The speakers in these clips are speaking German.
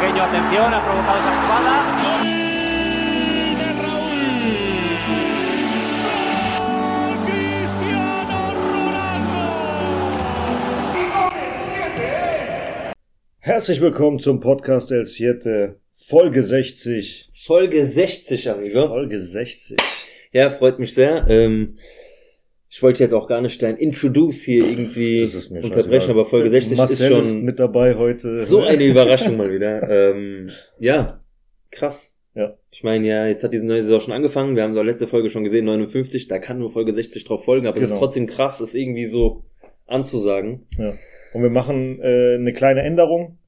pequeño, atención, ha provocado esa jugada. Herzlich willkommen zum Podcast El Siete, Folge 60. Folge 60, amigo. Folge 60. Ja, freut mich sehr. Ähm, ich wollte jetzt auch gar nicht dein Introduce hier irgendwie ist unterbrechen, scheißegal. aber Folge 60 Marcel ist schon mit dabei heute. so eine Überraschung mal wieder. Ähm, ja, krass. Ja. Ich meine, ja, jetzt hat diese neue Saison schon angefangen. Wir haben so letzte Folge schon gesehen, 59. Da kann nur Folge 60 drauf folgen, aber es ist Genau. trotzdem krass, das irgendwie so anzusagen. Ja. Und wir machen äh, eine kleine Änderung.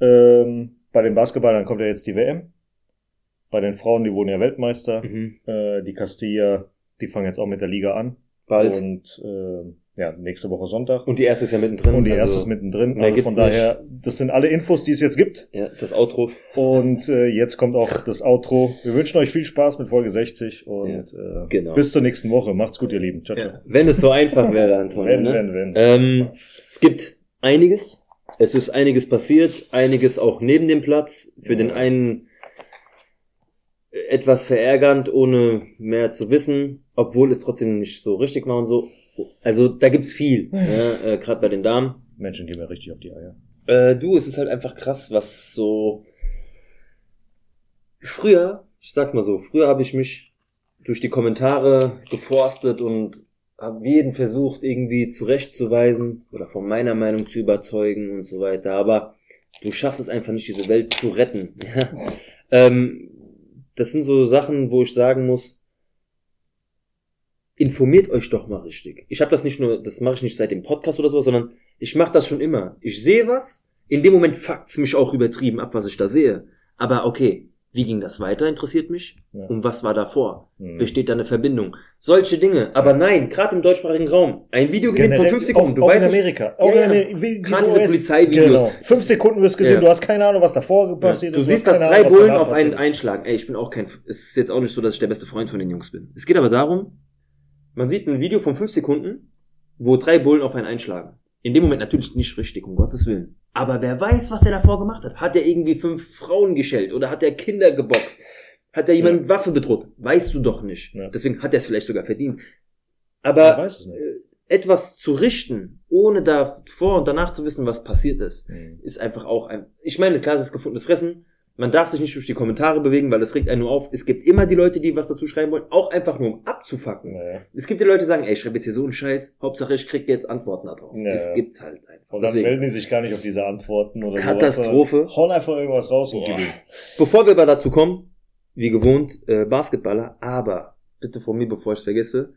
Ähm, bei den Basketballern kommt ja jetzt die WM. Bei den Frauen, die wurden ja Weltmeister. Mhm. Äh, die Castilla, die fangen jetzt auch mit der Liga an. Bald. Und äh, ja, nächste Woche Sonntag. Und die erste ist ja mittendrin. Und die also, erste ist mittendrin. mehr Also gibt's von daher, das sind alle Infos, die es jetzt gibt. Ja, das Outro. Und äh, jetzt kommt auch das Outro. Wir wünschen euch viel Spaß mit Folge 60 und äh, genau. bis zur nächsten Woche. Macht's gut, ihr Lieben. Ciao, ciao. Ja. Wenn es so einfach wäre, Antonio. Wenn, ne? wenn, wenn. Ähm, es gibt einiges. Es ist einiges passiert, einiges auch neben dem Platz. Für den einen etwas verärgernd, ohne mehr zu wissen, obwohl es trotzdem nicht so richtig war und so. Also da gibt's viel, ne? äh, gerade bei den Damen. Menschen gehen mir richtig auf die Eier. Äh, du, es ist halt einfach krass, was so. Früher, ich sag's mal so, früher habe ich mich durch die Kommentare geforstet und habe jeden versucht, irgendwie zurechtzuweisen oder von meiner Meinung zu überzeugen und so weiter. Aber du schaffst es einfach nicht, diese Welt zu retten. ähm, das sind so Sachen, wo ich sagen muss, informiert euch doch mal richtig. Ich habe das nicht nur, das mache ich nicht seit dem Podcast oder so, sondern ich mache das schon immer. Ich sehe was, in dem Moment fuckt's mich auch übertrieben ab, was ich da sehe. Aber okay, wie ging das weiter, interessiert mich. Ja. Und was war davor? Mhm. Besteht da eine Verbindung? Solche Dinge. Aber nein, gerade im deutschsprachigen Raum. Ein Video gesehen Generell, von fünf Sekunden. Auch, Du auch weißt in Amerika. Auch Ja, in. Amerika. Gerade diese ist- Polizeivideos. Genau. Fünf Sekunden wirst gesehen, Ja. du hast keine Ahnung, was davor passiert Du ist. siehst, dass drei Ahnung, Bullen auf einen einschlagen. Ey, ich bin auch kein, es ist jetzt auch nicht so, dass ich der beste Freund von den Jungs bin. Es geht aber darum, man sieht ein Video von fünf Sekunden, wo drei Bullen auf einen einschlagen. In dem Moment natürlich nicht richtig, um Gottes Willen. Aber wer weiß, was der davor gemacht hat. Hat er irgendwie fünf Frauen geschellt oder hat er Kinder geboxt? Hat er jemanden mit Waffe bedroht? Weißt du doch nicht. Ja. Deswegen hat er es vielleicht sogar verdient. Aber äh, etwas zu richten, ohne da vor und danach zu wissen, was passiert ist, Mhm. ist einfach auch ein. Ich meine, klar, es ist gefundenes Fressen. Man darf sich nicht durch die Kommentare bewegen, weil es regt einen nur auf. Es gibt immer die Leute, die was dazu schreiben wollen, auch einfach nur um abzufacken. Naja. Es gibt die Leute, die sagen, ey, ich schreibe jetzt hier so einen Scheiß, Hauptsache ich krieg jetzt Antworten darauf. Ja, es ja. gibt's halt einfach. Und dann Deswegen, melden die sich gar nicht auf diese Antworten oder Katastrophe. sowas. Hauen einfach irgendwas raus und gewinnen. bevor wir aber dazu kommen, wie gewohnt, äh, Basketballer, aber bitte von mir, bevor ich es vergesse,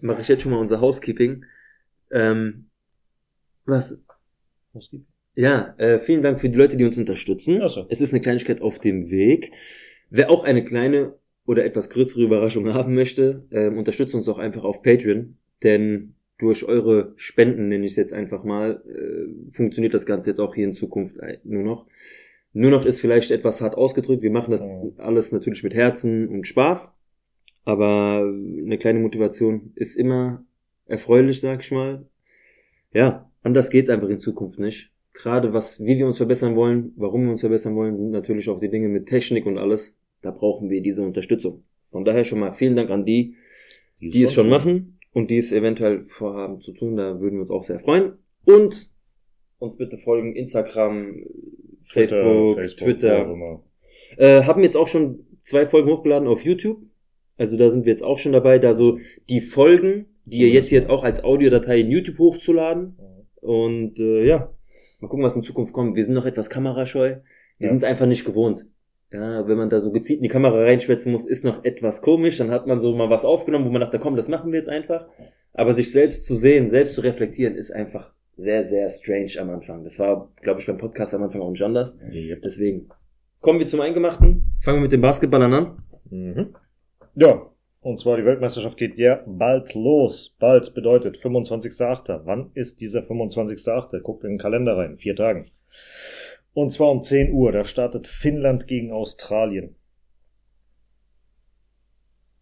mache ich jetzt schon mal unser Housekeeping. Ähm, was? Was gibt? Ja, äh, vielen Dank für die Leute, die uns unterstützen. Ach so. Es ist eine Kleinigkeit auf dem Weg. Wer auch eine kleine oder etwas größere Überraschung haben möchte, ähm, unterstützt uns auch einfach auf Patreon, denn durch eure Spenden, nenne ich es jetzt einfach mal, äh, funktioniert das Ganze jetzt auch hier in Zukunft äh, nur noch. Nur noch ist vielleicht etwas hart ausgedrückt. Wir machen das Mhm. alles natürlich mit Herzen und Spaß, aber eine kleine Motivation ist immer erfreulich, sag ich mal. Ja, anders geht's einfach in Zukunft nicht. Gerade was, wie wir uns verbessern wollen, warum wir uns verbessern wollen, sind natürlich auch die Dinge mit Technik und alles. Da brauchen wir diese Unterstützung. Von daher schon mal vielen Dank an die, die es schon machen und die es eventuell vorhaben zu tun. Da würden wir uns auch sehr freuen. Und uns bitte folgen, Instagram, Facebook, Twitter. immer. Äh, haben jetzt auch schon zwei Folgen hochgeladen auf YouTube. Also da sind wir jetzt auch schon dabei, da so die Folgen, die ihr jetzt hier auch als Audiodatei in YouTube hochzuladen. Und äh, ja, mal gucken, was in Zukunft kommt. Wir sind noch etwas kamerascheu. Wir Ja. sind es einfach nicht gewohnt. Ja, wenn man da so gezielt in die Kamera reinschwätzen muss, ist noch etwas komisch. Dann hat man so mal was aufgenommen, wo man dachte, komm, das machen wir jetzt einfach. Aber sich selbst zu sehen, selbst zu reflektieren, ist einfach sehr, sehr strange am Anfang. Das war, glaube ich, beim Podcast am Anfang auch nicht anders. Yep. Deswegen kommen wir zum Eingemachten. Fangen wir mit den Basketballern an. Mhm. Ja, und zwar die Weltmeisterschaft geht ja bald los. Bald bedeutet 25.8. Wann ist dieser 25.8.? Guckt in den Kalender rein. Vier Tagen. Und zwar um 10 Uhr. Da startet Finnland gegen Australien.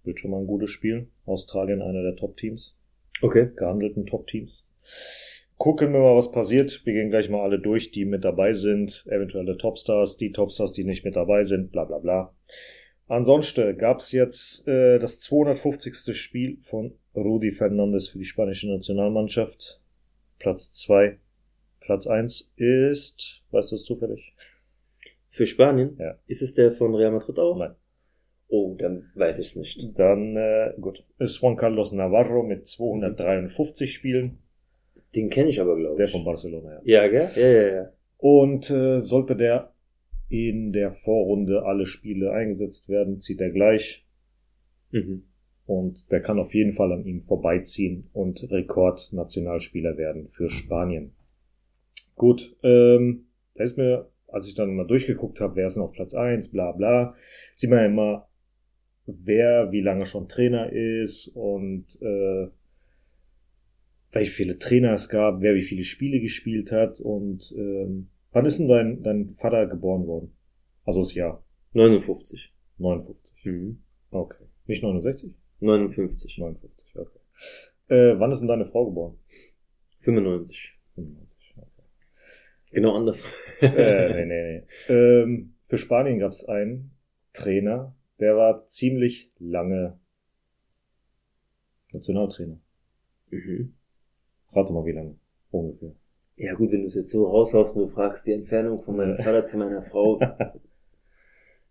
Wird schon mal ein gutes Spiel. Australien einer der Top-Teams. Okay. Gehandelten Top-Teams. gucken wir mal, was passiert. Wir gehen gleich mal alle durch, die mit dabei sind. Eventuelle Topstars, die Topstars, die nicht mit dabei sind, bla bla bla. Ansonsten gab's jetzt äh, das 250. Spiel von Rudi Fernandes für die spanische Nationalmannschaft. Platz zwei, Platz eins ist, weißt du es zufällig? Für Spanien? Ja. Ist es der von Real Madrid auch? Nein. Oh, dann weiß ich es nicht. Dann, äh, gut, ist Juan Carlos Navarro mit 253 Spielen. Den kenne ich aber, glaube Der ich. von Barcelona, ja. Ja, gell? Ja, ja, ja. Und äh, sollte der in der Vorrunde alle Spiele eingesetzt werden, zieht er gleich. Mhm. Und der kann auf jeden Fall an ihm vorbeiziehen und Rekordnationalspieler werden für Spanien. Gut, ähm, da ist mir, als ich dann mal durchgeguckt habe, wer ist auf Platz eins, bla bla, sieht man ja immer, wer wie lange schon Trainer ist und äh, welche viele Trainer es gab, wer wie viele Spiele gespielt hat und ähm, wann ist denn dein, dein Vater geboren worden? Also das Jahr 59. 59. Mhm. Okay. Nicht 69? 59. 59, okay. Äh, wann ist denn deine Frau geboren? 95. 95, okay. Genau anders. äh, nee, nee, nee. Ähm, für Spanien gab es einen Trainer, der war ziemlich lange Nationaltrainer. mhm. Rate mal, wie lange? Ungefähr. Ja gut, wenn du es jetzt so raushaust und du fragst die Entfernung von meinem Vater zu meiner Frau.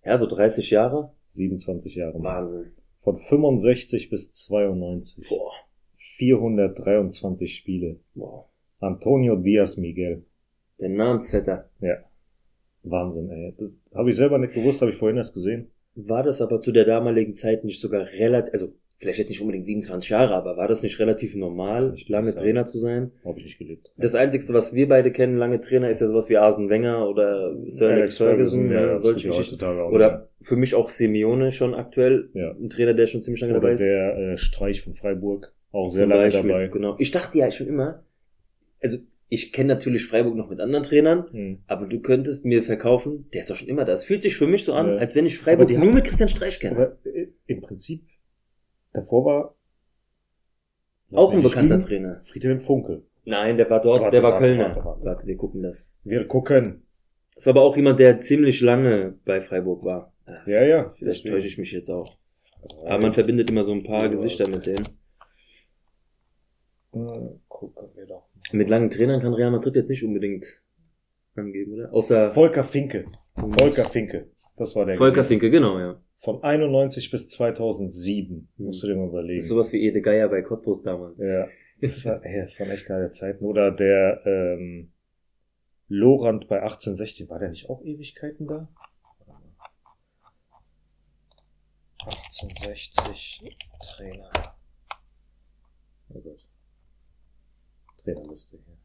Ja, so 30 Jahre. 27 Jahre. Wahnsinn. Von 65 bis 92. Boah. 423 Spiele. Wow. Antonio Diaz Miguel. Der Namensvetter. Ja. Wahnsinn, ey. Das habe ich selber nicht gewusst, habe ich vorhin erst gesehen. War das aber zu der damaligen Zeit nicht sogar relativ, also vielleicht jetzt nicht unbedingt 27 Jahre, aber war das nicht relativ normal, Ich lange. Trainer zu sein? Habe ich nicht gelebt. Das Einzige, was wir beide kennen, lange Trainer, ist ja sowas wie Arsene Wenger oder Sir Alex Ferguson, ja, ne, solche Geschichten. Oder für mich auch Simeone schon aktuell, Ja. ein Trainer, der schon ziemlich lange dabei Oder ist. der äh, Streich von Freiburg, auch sehr lange Beispiel, dabei. Genau. Ich dachte ja schon immer, also ich kenne natürlich Freiburg noch mit anderen Trainern, Hm. aber du könntest mir verkaufen, der ist doch schon immer da. Es fühlt sich für mich so an, Ja. als wenn ich Freiburg nur haben- mit Christian Streich kenne. Äh, im Prinzip, davor war Auch ein bekannter Trainer. Friedhelm Funkel. Nein, der war dort, Warte, der war warte, Kölner. warte, warte. Wir gucken das. Wir gucken. Das war aber auch jemand, der ziemlich lange bei Freiburg war. Ja, ja. Vielleicht täusche ich mich jetzt auch. Aber man verbindet immer so ein paar Ja. Gesichter mit denen. Äh, gucken wir doch. mal. Mit langen Trainern kann Real Madrid jetzt nicht unbedingt angeben, oder? Außer Volker Finke. Volker Finke. Das war der. Volker. Finke, genau, ja. Von 91 bis 2007. Hm. Musst du dir mal Das überlegen. ist sowas wie Ede Geier bei Cottbus damals. Ja. Das, war, ey, das waren echt geile Zeiten. Oder der ähm, Lorand bei 1860, war der nicht auch Ewigkeiten da? 1860 Trainer. Oh Gott. Trainerliste hier.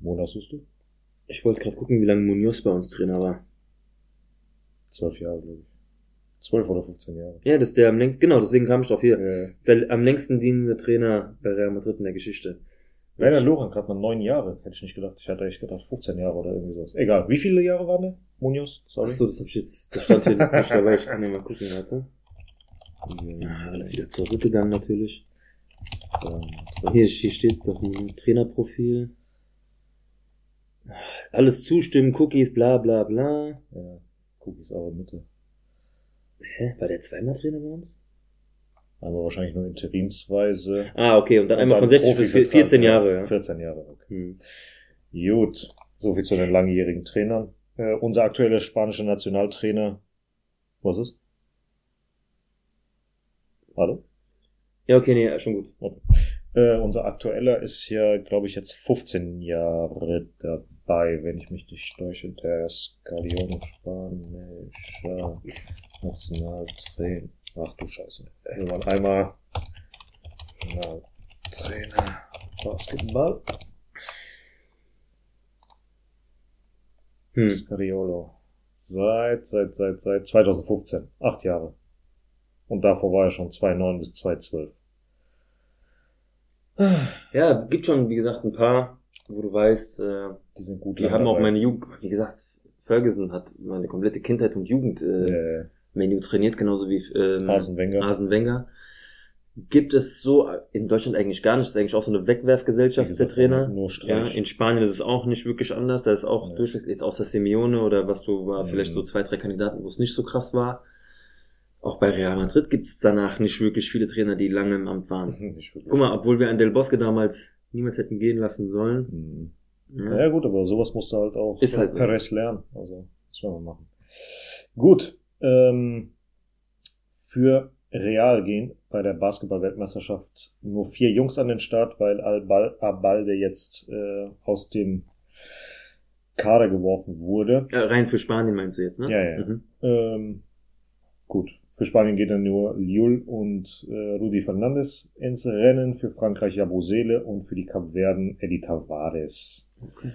Monat suchst du? Ich wollte gerade gucken, wie lange Munoz bei uns Trainer war. Zwölf Jahre, glaube ich. Zwölf oder 15 Jahre. Ja, das ist der am längsten, genau, deswegen kam ich drauf hier. Das ist der am längsten dienende Trainer bei Real Madrid in der Geschichte. Werner Lorand gerade mal neun Jahre, hätte ich nicht gedacht. Ich hatte echt gedacht 15 Jahre oder irgendwie sowas. Egal. Wie viele Jahre waren der? Munoz? Sorry. Achso, das hab ich jetzt, das stand hier jetzt nicht dabei, ich kann ja mal gucken, warte. Ja, alles wieder zurückgegangen natürlich. Hier, hier steht's doch, Trainerprofil. Alles zustimmen, Cookies, bla bla bla. Ja, Cookies auch in Mitte. Hä? War der zweimal Trainer bei uns? Aber wahrscheinlich nur interimsweise. Ah, okay, und dann Und einmal von 60 bis Profivertrag, 14 Jahre, ja. 14 Jahre, okay. Hm. Gut. So viel zu den langjährigen Trainern. Äh, unser aktueller spanischer Nationaltrainer. Was ist? Hallo? Ja, okay, nee, schon gut. Äh, unser aktueller ist hier, glaube ich, jetzt 15 Jahre dabei, wenn ich mich nicht täusche. Der Scalione spanischer Nationaltrainer. Ach du Scheiße. Waren einmal Trainer Basketball. Hm. Scariolo. Seit, seit, seit, seit 2015. Acht Jahre. Und davor war er schon 2009 bis 2012. Ja, gibt schon, wie gesagt, ein paar, wo du weißt, äh, Die sind gut. die haben auch meine Jugend, wie gesagt, Ferguson hat meine komplette Kindheit und Jugend äh, äh, Menu trainiert, genauso wie ähm, Arsene Wenger. Arsene Wenger. gibt es so in Deutschland eigentlich gar nicht. Das ist eigentlich auch so eine Wegwerfgesellschaft gesagt, der Trainer. Nur Ja, Streich. in Spanien ist es auch nicht wirklich anders. Da ist auch Ja. durchwegs jetzt außer Simeone oder was du war, Mhm. vielleicht so zwei, drei Kandidaten, wo es nicht so krass war. Auch bei Real Madrid gibt es danach nicht wirklich viele Trainer, die lange im Amt waren. Guck mal, obwohl wir an Del Bosque damals niemals hätten gehen lassen sollen. Mhm. Ja. Ja gut, aber sowas musst du halt auch Ist halt so. Perez lernen. Also, das werden wir machen. Gut. Ähm, für Real gehen bei der Basketball-Weltmeisterschaft nur vier Jungs an den Start, weil Albal Abalde jetzt äh, aus dem Kader geworfen wurde. Äh, rein für Spanien meinst du jetzt, ne? Ja, ja. Mhm. Ähm, gut. Für Spanien geht dann nur Liul und äh, Rudi Fernandes ins Rennen, für Frankreich Jabusele und für die Kapverden Eddie Tavares. Okay.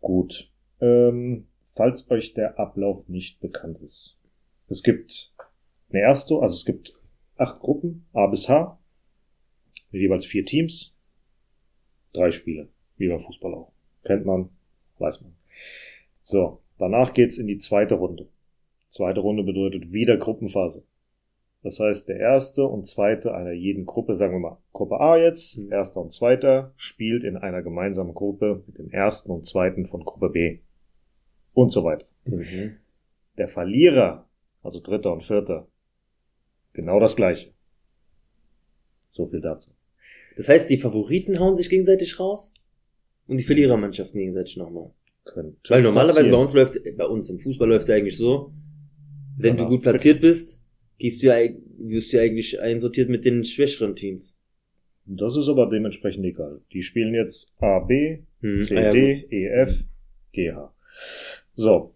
Gut. Ähm, falls euch der Ablauf nicht bekannt ist. Es gibt eine erste, also es gibt acht Gruppen, A bis H, mit jeweils vier Teams, drei Spiele, wie beim Fußball auch. Kennt man, weiß man. So, danach geht's in die zweite Runde. Zweite Runde bedeutet wieder Gruppenphase. Das heißt, der erste und zweite einer jeden Gruppe, sagen wir mal Gruppe A jetzt, Mhm. erster und zweiter, spielt in einer gemeinsamen Gruppe mit dem ersten und zweiten von Gruppe B. Und so weiter. Mhm. Der Verlierer, also dritter und vierter, genau das gleiche. So viel dazu. Das heißt, die Favoriten hauen sich gegenseitig raus und die Verlierermannschaften gegenseitig nochmal. Könnte Weil normalerweise passieren. bei uns läuft, bei uns im Fußball läuft es eigentlich so, wenn Danach du gut platziert bist, gehst du ja, wirst du ja eigentlich einsortiert mit den schwächeren Teams. Das ist aber dementsprechend egal. Die spielen jetzt A, B, Hm, C, ah ja, D, gut. E, F, G, H. So.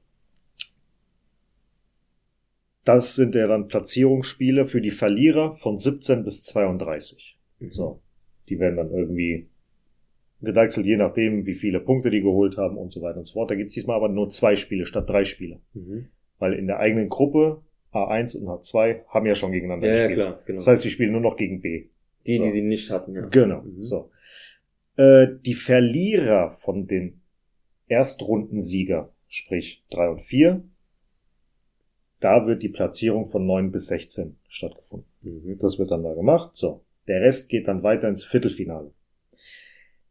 Das sind ja dann Platzierungsspiele für die Verlierer von 17 bis 32. Mhm. So. Die werden dann irgendwie gedeichselt, je nachdem, wie viele Punkte die geholt haben und so weiter und so fort. Da gibt's diesmal aber nur zwei Spiele statt drei Spiele. Mhm. Weil in der eigenen Gruppe A1 und A2 haben ja schon gegeneinander Ja, ja, gespielt. klar, genau. Das heißt, die spielen nur noch gegen B. die, die so. sie nicht hatten, ja. Genau. Mhm. So. Äh, die Verlierer von den Erstrundensieger, sprich drei und vier, da wird die Platzierung von neun bis 16 stattgefunden. Mhm. Das wird dann da gemacht. So. Der Rest geht dann weiter ins Viertelfinale.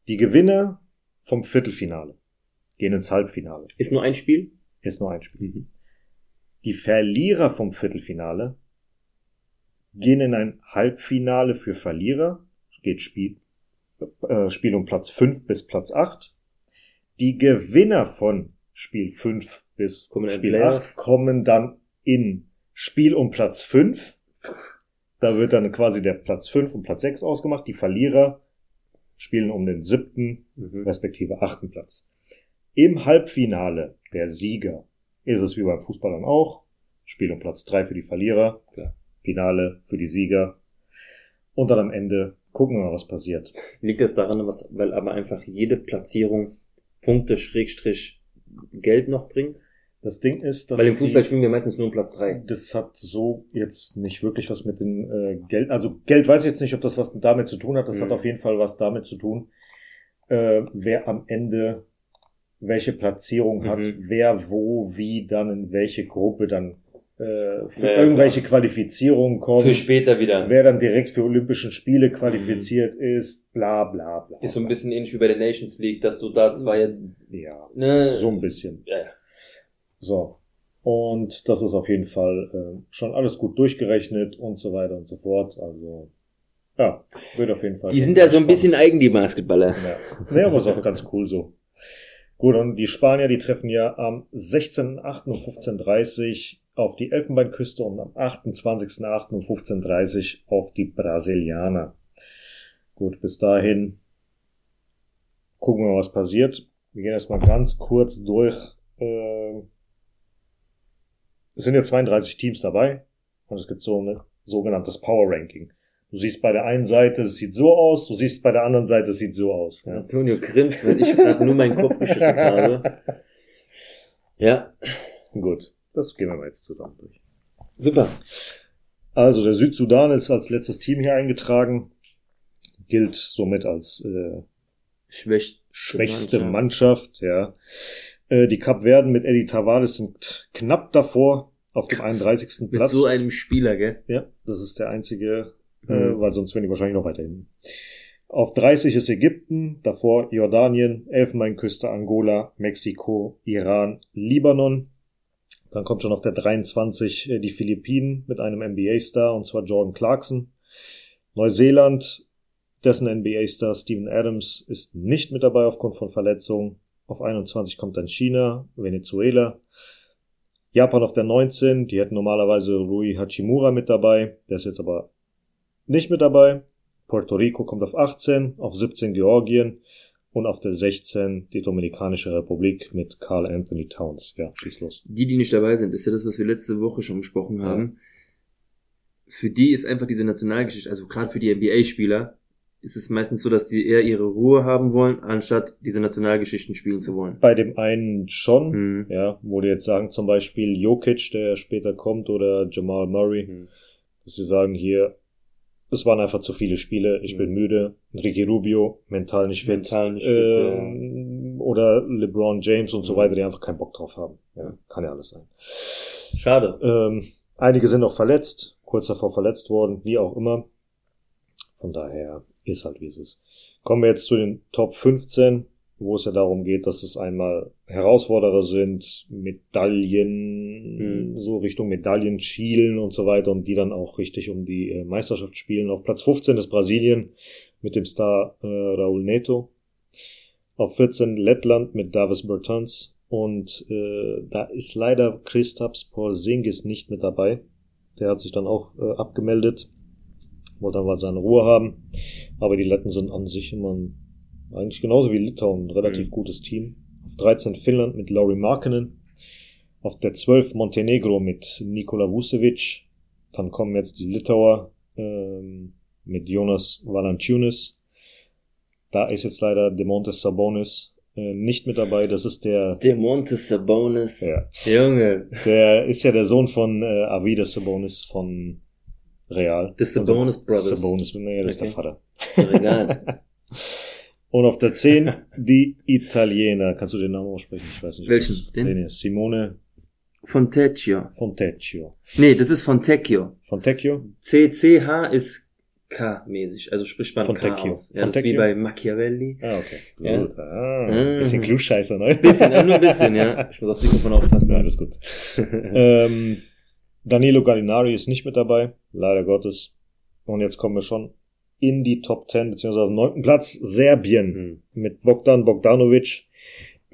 Die Gewinner vom Viertelfinale gehen ins Halbfinale. Ist nur ein Spiel? Ist nur ein Spiel. Mhm. Die Verlierer vom Viertelfinale gehen in ein Halbfinale für Verlierer. Geht Spiel, äh, Spiel um Platz 5 bis Platz 8. Die Gewinner von Spiel 5 bis Kommen Spiel Playoff. 8 kommen dann in Spiel um Platz 5. Da wird dann quasi der Platz 5 und Platz 6 ausgemacht. Die Verlierer spielen um den siebten Mhm. respektive achten Platz. Im Halbfinale der Sieger ist es wie beim Fußball dann auch. Spiel um Platz drei für die Verlierer, Klar. Finale für die Sieger. Und dann am Ende gucken wir mal, was passiert. Liegt es daran, was, weil aber einfach jede Platzierung Punkte Schrägstrich Geld noch bringt? Das Ding ist, dass Weil im Fußball die, spielen wir meistens nur um Platz drei. das hat so jetzt nicht wirklich was mit dem äh, Geld, also Geld weiß ich jetzt nicht, ob das was damit zu tun hat. Das Mhm. hat auf jeden Fall was damit zu tun, äh, wer am Ende welche Platzierung hat, Mhm. wer wo wie dann in welche Gruppe dann äh, für Ja, irgendwelche Qualifizierungen kommt. Für später wieder. wer dann direkt für Olympischen Spiele qualifiziert ist, bla bla bla. Mhm. Ist so ein bisschen ähnlich wie bei der Nations League, dass du da zwar jetzt, Ja, ne, so ein bisschen. ja. So. Und das ist auf jeden Fall äh, schon alles gut durchgerechnet und so weiter und so fort. Also, ja, wird auf jeden Fall. Die sind ja so ein bisschen eigen, die Basketballer. Ja. Nee, aber ist auch ganz cool so. Gut, und die Spanier, die treffen ja am 16.8. um 15.30 auf die Elfenbeinküste und am 28.8. um 15.30 auf die Brasilianer. Gut, bis dahin gucken wir mal, was passiert. Wir gehen erstmal ganz kurz durch. Äh, es sind ja 32 Teams dabei und es gibt so ein sogenanntes Power Ranking. Du siehst bei der einen Seite, es sieht so aus, du siehst bei der anderen Seite, es sieht so aus. Ja. Antonio grinst, weil ich gerade nur meinen Kopf geschüttelt habe. Ja, Gut, das gehen wir mal jetzt zusammen durch. super. Also der Südsudan ist als letztes Team hier eingetragen, gilt somit als äh, Schwächst, schwächste Mannschaft. Ja, äh, die Kapverden mit Eddie Tavares sind knapp davor auf dem Krass. 31. Mit Platz. so einem Spieler, gell? ja, das ist der einzige äh, Mhm. weil sonst wären die wahrscheinlich noch weiter hinten. Auf 30 ist Ägypten, davor Jordanien, Elfenbeinküste, Angola, Mexiko, Iran, Libanon. Dann kommt schon auf der 23 äh, die Philippinen mit einem NBA-Star, und zwar Jordan Clarkson. Neuseeland, dessen NBA-Star Steven Adams ist nicht mit dabei aufgrund von Verletzungen. Auf 21 kommt dann China, Venezuela. Japan auf der 19, die hätten normalerweise Rui Hachimura mit dabei, der ist jetzt aber nicht mit dabei. Puerto Rico kommt auf 18, auf 17 Georgien und auf der 16 die Dominikanische Republik mit Carl Anthony Towns. Ja, schieß los. Die, die nicht dabei sind, ist ja das, was wir letzte Woche schon besprochen haben. Für die ist einfach diese Nationalgeschichte, also gerade für die NBA-Spieler, ist es meistens so, dass die eher ihre Ruhe haben wollen, anstatt diese Nationalgeschichten spielen zu wollen. Bei dem einen schon, Hm. ja, wo die jetzt sagen, zum Beispiel Jokic, der später kommt, oder Jamal Murray, Hm. dass sie sagen hier, es waren einfach zu viele Spiele, ich Mhm. bin müde, Ricky Rubio, mental nicht fit, Mental nicht fit, ähm, oder LeBron James und so Mhm. weiter, die einfach keinen Bock drauf haben. Ja, kann ja alles sein. Schade. Ähm, einige sind noch verletzt, kurz davor verletzt worden, wie auch immer. Von daher ist halt wie es ist. Kommen wir jetzt zu den Top 15, wo es ja darum geht, dass es einmal Herausforderer sind, Medaillen, Mhm. so Richtung Medaillen schielen und so weiter und die dann auch richtig um die äh, Meisterschaft spielen. Auf Platz 15 ist Brasilien mit dem Star äh, Raul Neto. Auf 14 Lettland mit Davis Bertans. Und äh, da ist leider Christaps Porzingis nicht mit dabei. Der hat sich dann auch äh, abgemeldet. Wollte dann mal seine Ruhe haben. Aber die Letten sind an sich immer ein, eigentlich genauso wie Litauen ein relativ Mhm. gutes Team. Auf 13 Finnland mit Lauri Markkinen. Auf der 12 Montenegro mit Nikola Vucevic. Dann kommen jetzt die Litauer ähm, mit Jonas Valanciunas. Da ist jetzt leider Demontes Sabonis äh, nicht mit dabei. Das ist der, Demontes Sabonis. ja, Junge. der ist ja der Sohn von äh, Avidas Sabonis von Real. The Sabonis Brothers. Sabonis, nee, das ist Okay. der Vater. Ist doch egal. Und auf der 10 die Italiener. Kannst du den Namen aussprechen? Ich weiß nicht. Welchen? was- Den? Den? hier. Simone Fontecchio. Fontecchio. Nee, das ist Fontecchio. Fontecchio? CCH ist K-mäßig, also spricht man K Fontecchio. aus. Ja, das ist wie Fontecchio? bei Machiavelli. Ah, okay. Ja. Gut. Ah, Mhm. bisschen Klugscheißer, ne? Bisschen, nur ein bisschen, ja. Ich muss aufs Mikrofon aufpassen. Ja, alles gut. ähm, Danilo Gallinari ist nicht mit dabei, leider Gottes. Und jetzt kommen wir schon in die Top 10, beziehungsweise auf den neunten Platz, Serbien Hm. mit Bogdan Bogdanovic.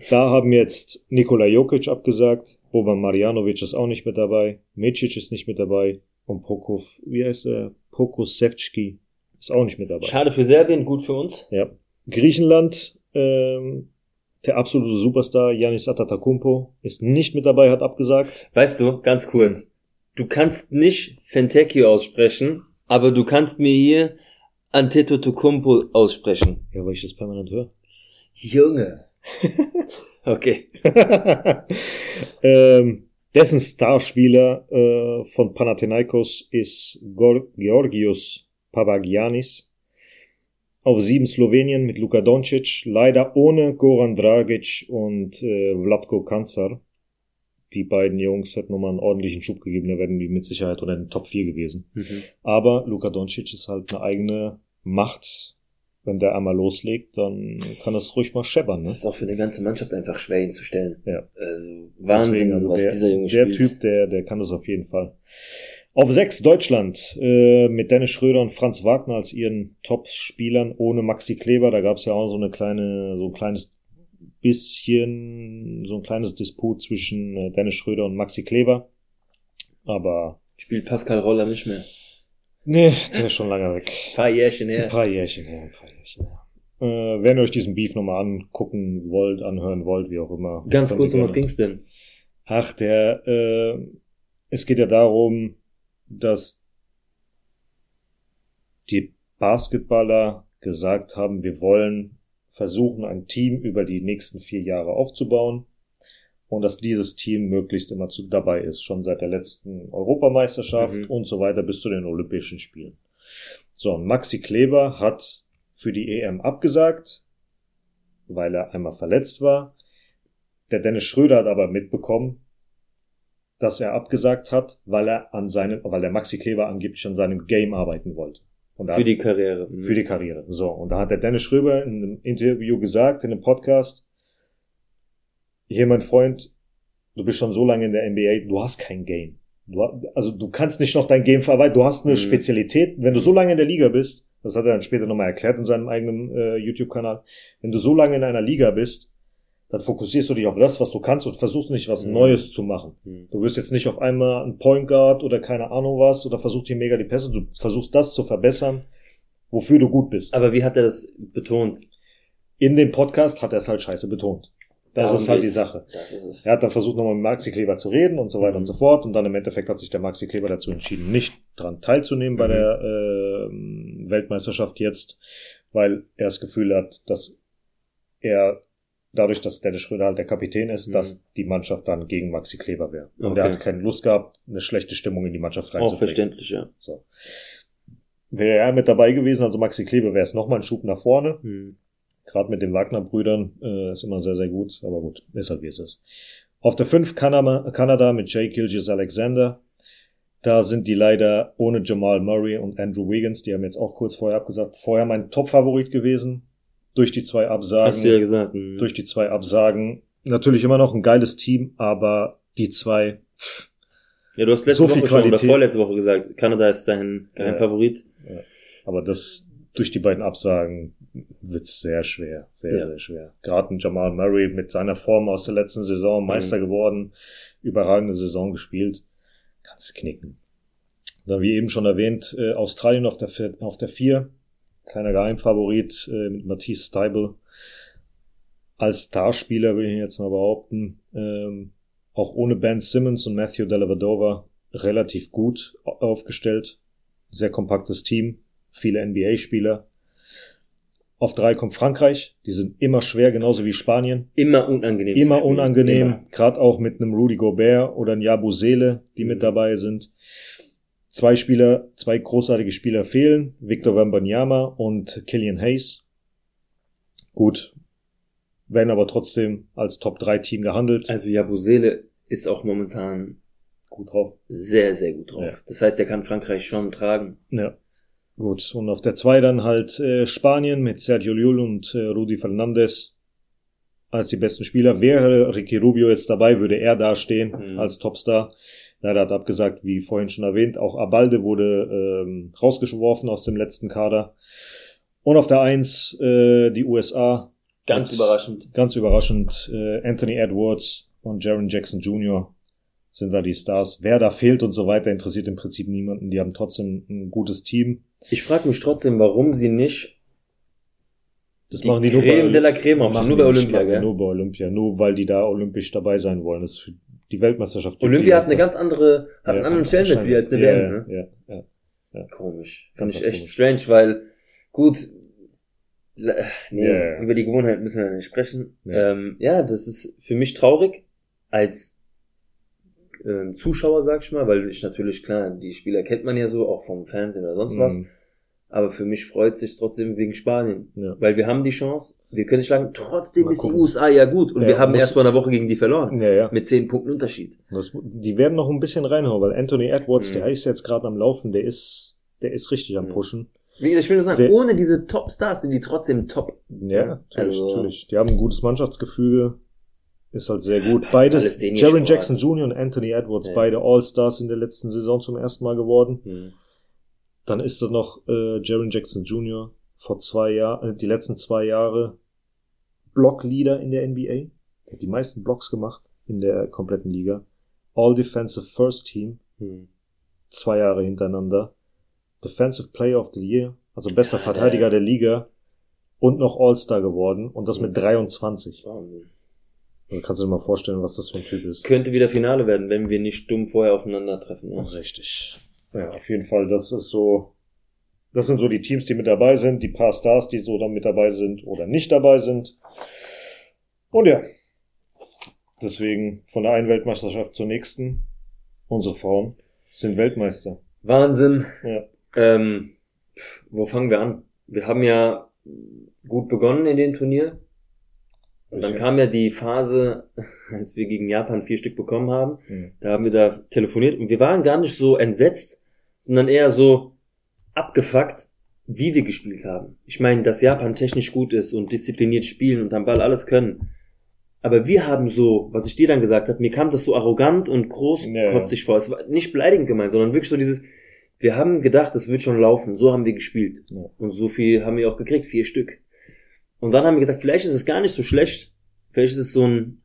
Da haben jetzt Nikola Jokic abgesagt, Boban Marjanovic ist auch nicht mit dabei, Micic ist nicht mit dabei und Prokov, wie heißt er? Prokosevski ist auch nicht mit dabei. Schade für Serbien, gut für uns. Ja. Griechenland, ähm, der absolute Superstar Yanis Atatakumpo ist nicht mit dabei, hat abgesagt. Weißt du, ganz kurz. Du kannst nicht Fentecchio aussprechen, aber du kannst mir hier Antetokounmpo aussprechen. Ja, weil ich das permanent höre. Junge. Okay. ähm, dessen Starspieler äh, von Panathinaikos ist Gor Georgios Papagiannis. Auf sieben Slowenien mit Luka Doncic, leider ohne Goran Dragic und äh, Vlatko Kanzar. Die beiden Jungs hätten nochmal einen ordentlichen Schub gegeben, da wären die mit Sicherheit unter den Top 4 gewesen. Mhm. Aber Luka Doncic ist halt eine eigene Macht. Wenn der einmal loslegt, dann kann das ruhig mal scheppern. Ne? Das ist auch für eine ganze Mannschaft einfach schwer, ihn zu stellen. Ja. Also Wahnsinn, Deswegen, also was der, dieser Junge der spielt. Typ, der, der kann das auf jeden Fall. Auf sechs Deutschland äh, mit Dennis Schröder und Franz Wagner als ihren Top-Spielern ohne Maxi Kleber. Da gab es ja auch so eine kleine, so ein kleines bisschen, so ein kleines Disput zwischen äh, Dennis Schröder und Maxi Kleber. Aber Spielt Pascal Roller nicht mehr. Nee, der ist schon lange weg. Ein paar Jährchen Ein her. paar Jährchen her, ein paar Jährchen her. Äh, wenn ihr euch diesen Beef nochmal angucken wollt, anhören wollt, wie auch immer. Ganz kurz, um was ging's denn? Ach, der, äh, es geht ja darum, dass die Basketballer gesagt haben, wir wollen versuchen, ein Team über die nächsten vier Jahre aufzubauen und dass dieses Team möglichst immer zu, dabei ist, schon seit der letzten Europameisterschaft Mhm. und so weiter bis zu den Olympischen Spielen. So, und Maxi Kleber hat für die EM abgesagt, weil er einmal verletzt war. Der Dennis Schröder hat aber mitbekommen, dass er abgesagt hat, weil er an seinem, weil der Maxi Kleber angeblich an seinem Game arbeiten wollte. Und Für die Karriere. Für die Karriere. So, und da hat der Dennis Schröber in einem Interview gesagt, in einem Podcast, hier mein Freund, du bist schon so lange in der NBA, du hast kein Game. Du, also du kannst nicht noch dein Game verarbeiten, du hast eine Mhm. Spezialität. Wenn du so lange in der Liga bist, das hat er dann später nochmal erklärt in seinem eigenen äh, YouTube-Kanal, wenn du so lange in einer Liga bist, dann fokussierst du dich auf das, was du kannst und versuchst nicht was Mhm. Neues zu machen. Mhm. Du wirst jetzt nicht auf einmal ein Point Guard oder keine Ahnung was oder versuchst hier mega die Pässe, du versuchst das zu verbessern, wofür du gut bist. Aber wie hat er das betont? In dem Podcast hat er es halt scheiße betont. Das Darum ist halt die geht's. Sache. Das ist es. Er hat dann versucht, nochmal mit Maxi Kleber zu reden und so weiter Mhm. und so fort. Und dann im Endeffekt hat sich der Maxi Kleber dazu entschieden, nicht dran teilzunehmen bei Mhm. der ähm, Weltmeisterschaft jetzt, weil er das Gefühl hat, dass er dadurch, dass Dennis Schröder halt der Kapitän ist, Mhm. dass die Mannschaft dann gegen Maxi Kleber wäre. Und Okay. er hat keine Lust gehabt, eine schlechte Stimmung in die Mannschaft Auch reinzubringen. verständlich, ja. So. Wäre er mit dabei gewesen, also Maxi Kleber, wäre es nochmal ein Schub nach vorne. Mhm. Gerade mit den Wagner-Brüdern äh, ist immer sehr, sehr gut. Aber gut, ist halt wie es ist. Auf der 5 Kanada, Kanada mit Jay Gilgis Alexander. Da sind die leider ohne Jamal Murray und Andrew Wiggins. Die haben jetzt auch kurz vorher abgesagt. Vorher mein Top-Favorit gewesen. Durch die zwei Absagen. Hast du ja gesagt. Mhm. durch die zwei Absagen. Natürlich immer noch ein geiles Team, aber die zwei, pff, ja, du hast letzte so Woche schon oder vorletzte Woche gesagt, Kanada ist dein Geheimfavorit. aber das durch die beiden Absagen wird's sehr schwer, sehr, Ja. sehr schwer. Gerade ein Jamal Murray mit seiner Form aus der letzten Saison Mhm. Meister geworden, überragende Saison gespielt, kannst du knicken. Dann wie eben schon erwähnt, äh, Australien auf der vier, auf der vier, kleiner Geheimfavorit äh, mit Matisse Steibel als Starspieler will ich jetzt mal behaupten, ähm, auch ohne Ben Simmons und Matthew Dellavedova relativ gut au- aufgestellt, sehr kompaktes Team, viele NBA-Spieler. Auf drei kommt Frankreich, die sind immer schwer, genauso wie Spanien. Immer unangenehm. Immer unangenehm, gerade auch mit einem Rudy Gobert oder einem Jabu Seele, die mit Mhm. dabei sind. Zwei Spieler, zwei großartige Spieler fehlen, Victor Wembanyama und Killian Hayes. Gut, werden aber trotzdem als Top-3-Team gehandelt. Also Jabusele ist auch momentan gut drauf. sehr, sehr gut drauf. Ja. Das heißt, er kann Frankreich schon tragen. Ja. Gut, und auf der 2 dann halt äh, Spanien mit Sergio Llull und äh, Rudi Fernandes als die besten Spieler. Wäre Ricky Rubio jetzt dabei, würde er dastehen Mhm. als Topstar. Leider hat abgesagt, wie vorhin schon erwähnt, auch Abalde wurde ähm, rausgeworfen aus dem letzten Kader. Und auf der 1 äh, die USA. Ganz überraschend. Ganz überraschend, äh, Anthony Edwards und Jaron Jackson Jr. sind da die Stars. Wer da fehlt und so weiter, interessiert im Prinzip niemanden. Die haben trotzdem ein gutes Team. Ich frage mich trotzdem, warum sie nicht Das die machen die nur Creme de bei, la Creme machen Nur bei Olympia, gell? Nur bei Olympia. Nur weil die da olympisch dabei sein wollen. Das ist für die Weltmeisterschaft. Olympia hat eine ganz andere, hat einen Ja, anderen Stellenwert wie als eine ja, WM, ne? Ja, ja. Komisch. Fand ich echt komisch. strange, weil, gut, nee, Ja, ja. über die Gewohnheit müssen wir nicht sprechen. Ja. Ähm, ja, das ist für mich traurig als ähm, Zuschauer, sag ich mal, weil ich natürlich, klar, die Spieler kennt man ja so, auch vom Fernsehen oder sonst was. Mhm. Aber für mich freut sich trotzdem wegen Spanien. Ja. Weil wir haben die Chance, wir können schlagen, trotzdem Mal ist die gucken. USA ja gut. Und Ja, wir haben erst vor einer Woche gegen die verloren. Ja, ja. Mit zehn Punkten Unterschied. Das, die werden noch ein bisschen reinhauen, weil Anthony Edwards, Mhm. der ist jetzt gerade am Laufen, der ist, der ist richtig am Mhm. Pushen. Ich will nur sagen, Der- ohne diese Top-Stars sind die trotzdem top. Ja, natürlich, Also- natürlich. Die haben ein gutes Mannschaftsgefüge. Ist halt sehr gut. passt Beides, Jaron Jackson. Jr. und Anthony Edwards, Ja. beide All-Stars in der letzten Saison zum ersten Mal geworden. Hm. Dann ist da noch äh, Jaron Jackson Jr. vor zwei Jahren, äh, die letzten zwei Jahre Blockleader in der NBA. Er hat die meisten Blocks gemacht in der kompletten Liga. All Defensive First Team, Hm. zwei Jahre hintereinander. Defensive Player of the Year, also bester Ja, Verteidiger der Liga. Und noch All-Star geworden. Und das mit Mhm. 23. Wahnsinn. Also kannst du dir mal vorstellen, was das für ein Typ ist. Könnte wieder Finale werden, wenn wir nicht dumm vorher aufeinandertreffen. Ne? Richtig. Ja, auf jeden Fall, das ist so, das sind so die Teams, die mit dabei sind, die paar Stars, die so dann mit dabei sind oder nicht dabei sind. Und ja, deswegen von der einen Weltmeisterschaft zur nächsten, unsere Frauen sind Weltmeister. Wahnsinn. Ja. Ähm, wo fangen wir an? Wir haben ja gut begonnen in dem Turnier. Und dann kam ja die Phase, als wir gegen Japan vier Stück bekommen haben. Mhm. Da haben wir da telefoniert und wir waren gar nicht so entsetzt, sondern eher so abgefuckt, wie wir gespielt haben. Ich meine, dass Japan technisch gut ist und diszipliniert spielen und am Ball alles können. Aber wir haben so, was ich dir dann gesagt habe, mir kam das so arrogant und großkotzig vor. Es war nicht beleidigend gemeint, sondern wirklich so dieses, wir haben gedacht, es wird schon laufen. So haben wir gespielt. Ja. Und so viel haben wir auch gekriegt, vier Stück. Und dann haben wir gesagt, vielleicht ist es gar nicht so schlecht. Vielleicht ist es so ein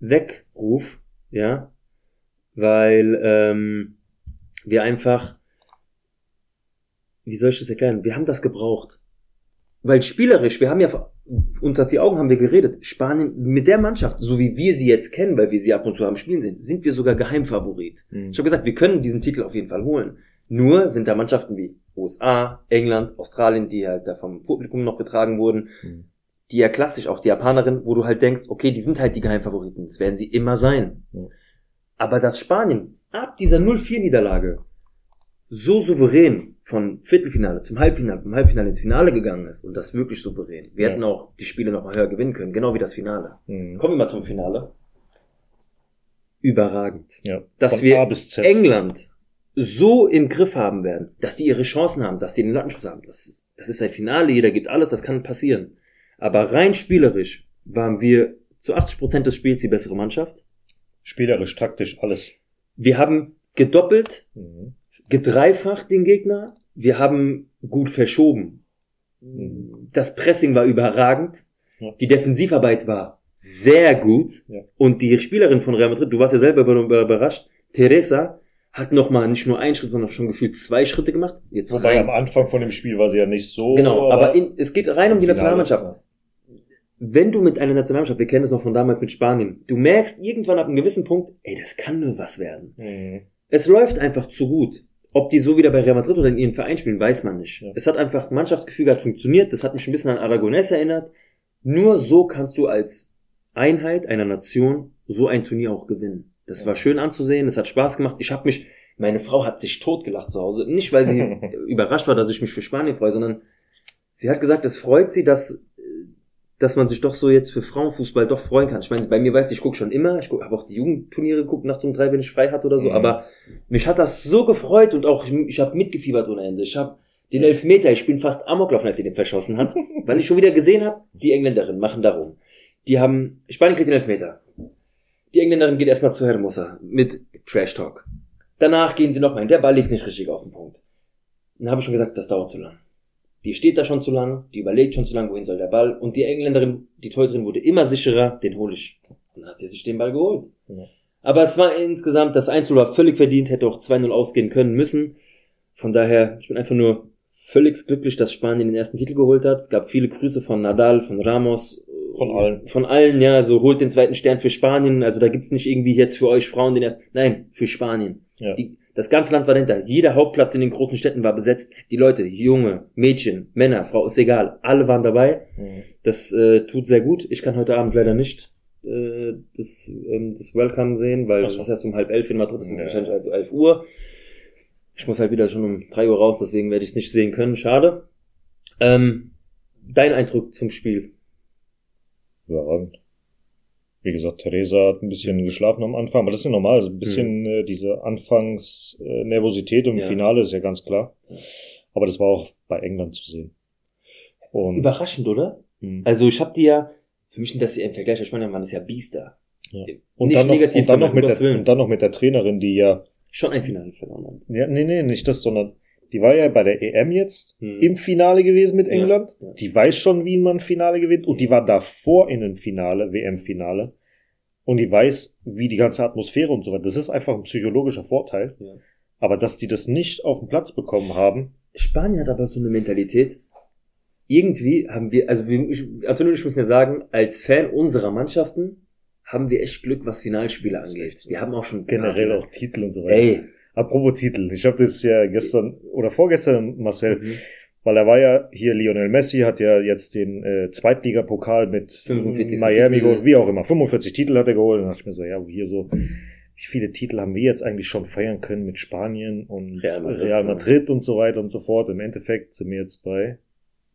Weckruf, ja, weil ähm, wir einfach, wie soll ich das erklären? Wir haben das gebraucht. Weil spielerisch, wir haben ja unter vier Augen haben wir geredet. Spanien mit der Mannschaft, so wie wir sie jetzt kennen, weil wir sie ab und zu am Spielen sind, sind wir sogar Geheimfavorit. Mhm. Ich habe gesagt, wir können diesen Titel auf jeden Fall holen. Nur sind da Mannschaften wie USA, England, Australien, die halt da vom Publikum noch getragen wurden, Mhm. die ja klassisch auch die Japanerin, wo du halt denkst, okay, die sind halt die Geheimfavoriten, das werden sie immer sein. Ja. Aber dass Spanien ab dieser 0-4-Niederlage so souverän von Viertelfinale zum Halbfinale, vom Halbfinale ins Finale gegangen ist und das wirklich souverän. Wir Ja. hätten auch die Spiele noch mal höher gewinnen können, genau wie das Finale. Mhm. Kommen wir mal zum Finale. Überragend. Ja. Dass Von wir A bis Z. England so im Griff haben werden, dass die ihre Chancen haben, dass die den Lattenschutz haben. Das ist, das ist ein Finale, jeder gibt alles, das kann passieren. Aber rein spielerisch waren wir zu 80 Prozent des Spiels die bessere Mannschaft. Spielerisch, taktisch, alles. Wir haben gedoppelt, Mhm. gedreifacht den Gegner. Wir haben gut verschoben. Mhm. Das Pressing war überragend. Ja. Die Defensivarbeit war sehr gut. Ja. Und die Spielerin von Real Madrid, du warst ja selber über- überrascht, Teresa hat nochmal nicht nur einen Schritt, sondern schon gefühlt zwei Schritte gemacht. Jetzt Wobei rein. am Anfang von dem Spiel war sie ja nicht so. Genau, aber in, es geht rein um die Nationalmannschaft. Wenn du mit einer Nationalmannschaft, wir kennen das noch von damals mit Spanien, du merkst irgendwann ab einem gewissen Punkt, ey, das kann nur was werden. Mhm. Es läuft einfach zu gut. Ob die so wieder bei Real Madrid oder in ihrem Verein spielen, weiß man nicht. Ja. Es hat einfach, Mannschaftsgefüge hat funktioniert, das hat mich ein bisschen an Aragonés erinnert. Nur so kannst du als Einheit einer Nation so ein Turnier auch gewinnen. Das war schön anzusehen, es hat Spaß gemacht. Ich habe mich, meine Frau hat sich totgelacht zu Hause. Nicht, weil sie überrascht war, dass ich mich für Spanien freue, sondern sie hat gesagt, es freut sie, dass, dass man sich doch so jetzt für Frauenfußball doch freuen kann. Ich meine, bei mir weiß ich, ich gucke schon immer, ich habe auch die Jugendturniere geguckt, nachts um drei, wenn ich frei hatte oder so, Mhm. aber mich hat das so gefreut und auch, ich, ich habe mitgefiebert ohne Ende. Ich habe den Elfmeter, ich bin fast amok gelaufen, als sie den verschossen hat, weil ich schon wieder gesehen habe, die Engländerin machen darum. Die haben, Spanien kriegt den Elfmeter. Die Engländerin geht erstmal zu Hermosa mit Trash Talk. Danach gehen sie nochmal hin, der Ball liegt nicht richtig auf dem Punkt. Dann habe ich schon gesagt, das dauert zu lang. Die steht da schon zu lang, die überlegt schon zu lang, wohin soll der Ball. Und die Engländerin, die Torhüterin wurde immer sicherer, den hole ich. Dann hat sie sich den Ball geholt. Ja. Aber es war insgesamt, das 1 war völlig verdient, hätte auch 2-0 ausgehen können müssen. Von daher, ich bin einfach nur völlig glücklich, dass Spanien den ersten Titel geholt hat. Es gab viele Grüße von Nadal, von Ramos. Von allen. Von allen, ja, so holt den zweiten Stern für Spanien. Also da gibt's nicht irgendwie jetzt für euch Frauen den ersten. Nein, für Spanien. Ja. Die, das ganze Land war dahinter. Jeder Hauptplatz in den großen Städten war besetzt. Die Leute, Junge, Mädchen, Männer, Frau, ist egal. Alle waren dabei. Mhm. Das äh, tut sehr gut. Ich kann heute Abend leider nicht äh, das, ähm, das Welcome sehen, weil so. das ist erst um halb elf in Madrid, das ist Ja. wahrscheinlich also elf Uhr. Ich muss halt wieder schon um drei Uhr raus, deswegen werde ich es nicht sehen können. Schade. Ähm, dein Eindruck zum Spiel? Überragend. Wie gesagt, Theresa hat ein bisschen geschlafen am Anfang, aber das ist ja normal. So ein bisschen äh, diese Anfangsnervosität äh, Nervosität im Ja. Finale ist ja ganz klar. Aber das war auch bei England zu sehen. Und Überraschend, oder? Mhm. Also ich habe die ja, für mich sind das ja im Vergleich der Spanier waren das ja Biester. Ja. und, nicht dann noch, negativ und, dann noch mit der, und dann noch mit der Trainerin, die ja, Schon ein Finale verloren haben. ja, nee, nee, nicht das, sondern die war ja bei der EM jetzt Hm. im Finale gewesen mit Ja, England. ja. Die weiß schon, wie man ein Finale gewinnt. Und die war davor in einem Finale, WM-Finale. Und die weiß, wie die ganze Atmosphäre und so weiter. Das ist einfach ein psychologischer Vorteil. Ja. Aber dass die das nicht auf den Platz bekommen haben, Spanien hat aber so eine Mentalität. Irgendwie haben wir, also wir, ich, Antonio ich müssen ja sagen, als Fan unserer Mannschaften haben wir echt Glück, was Finalspiele angeht. Wir haben auch schon generell auch Titel und so weiter. Ey. Apropos Titel. Ich habe das ja gestern oder vorgestern, Marcel, Mhm. weil er war ja hier, Lionel Messi hat ja jetzt den äh, Zweitligapokal mit 45. Miami geholt, wie auch immer. 45 Titel hat er geholt. Und dann dachte ich mir so, ja, hier so, wie viele Titel haben wir jetzt eigentlich schon feiern können mit Spanien und Real Madrid, Real. Madrid und so weiter und so fort. Im Endeffekt sind wir jetzt bei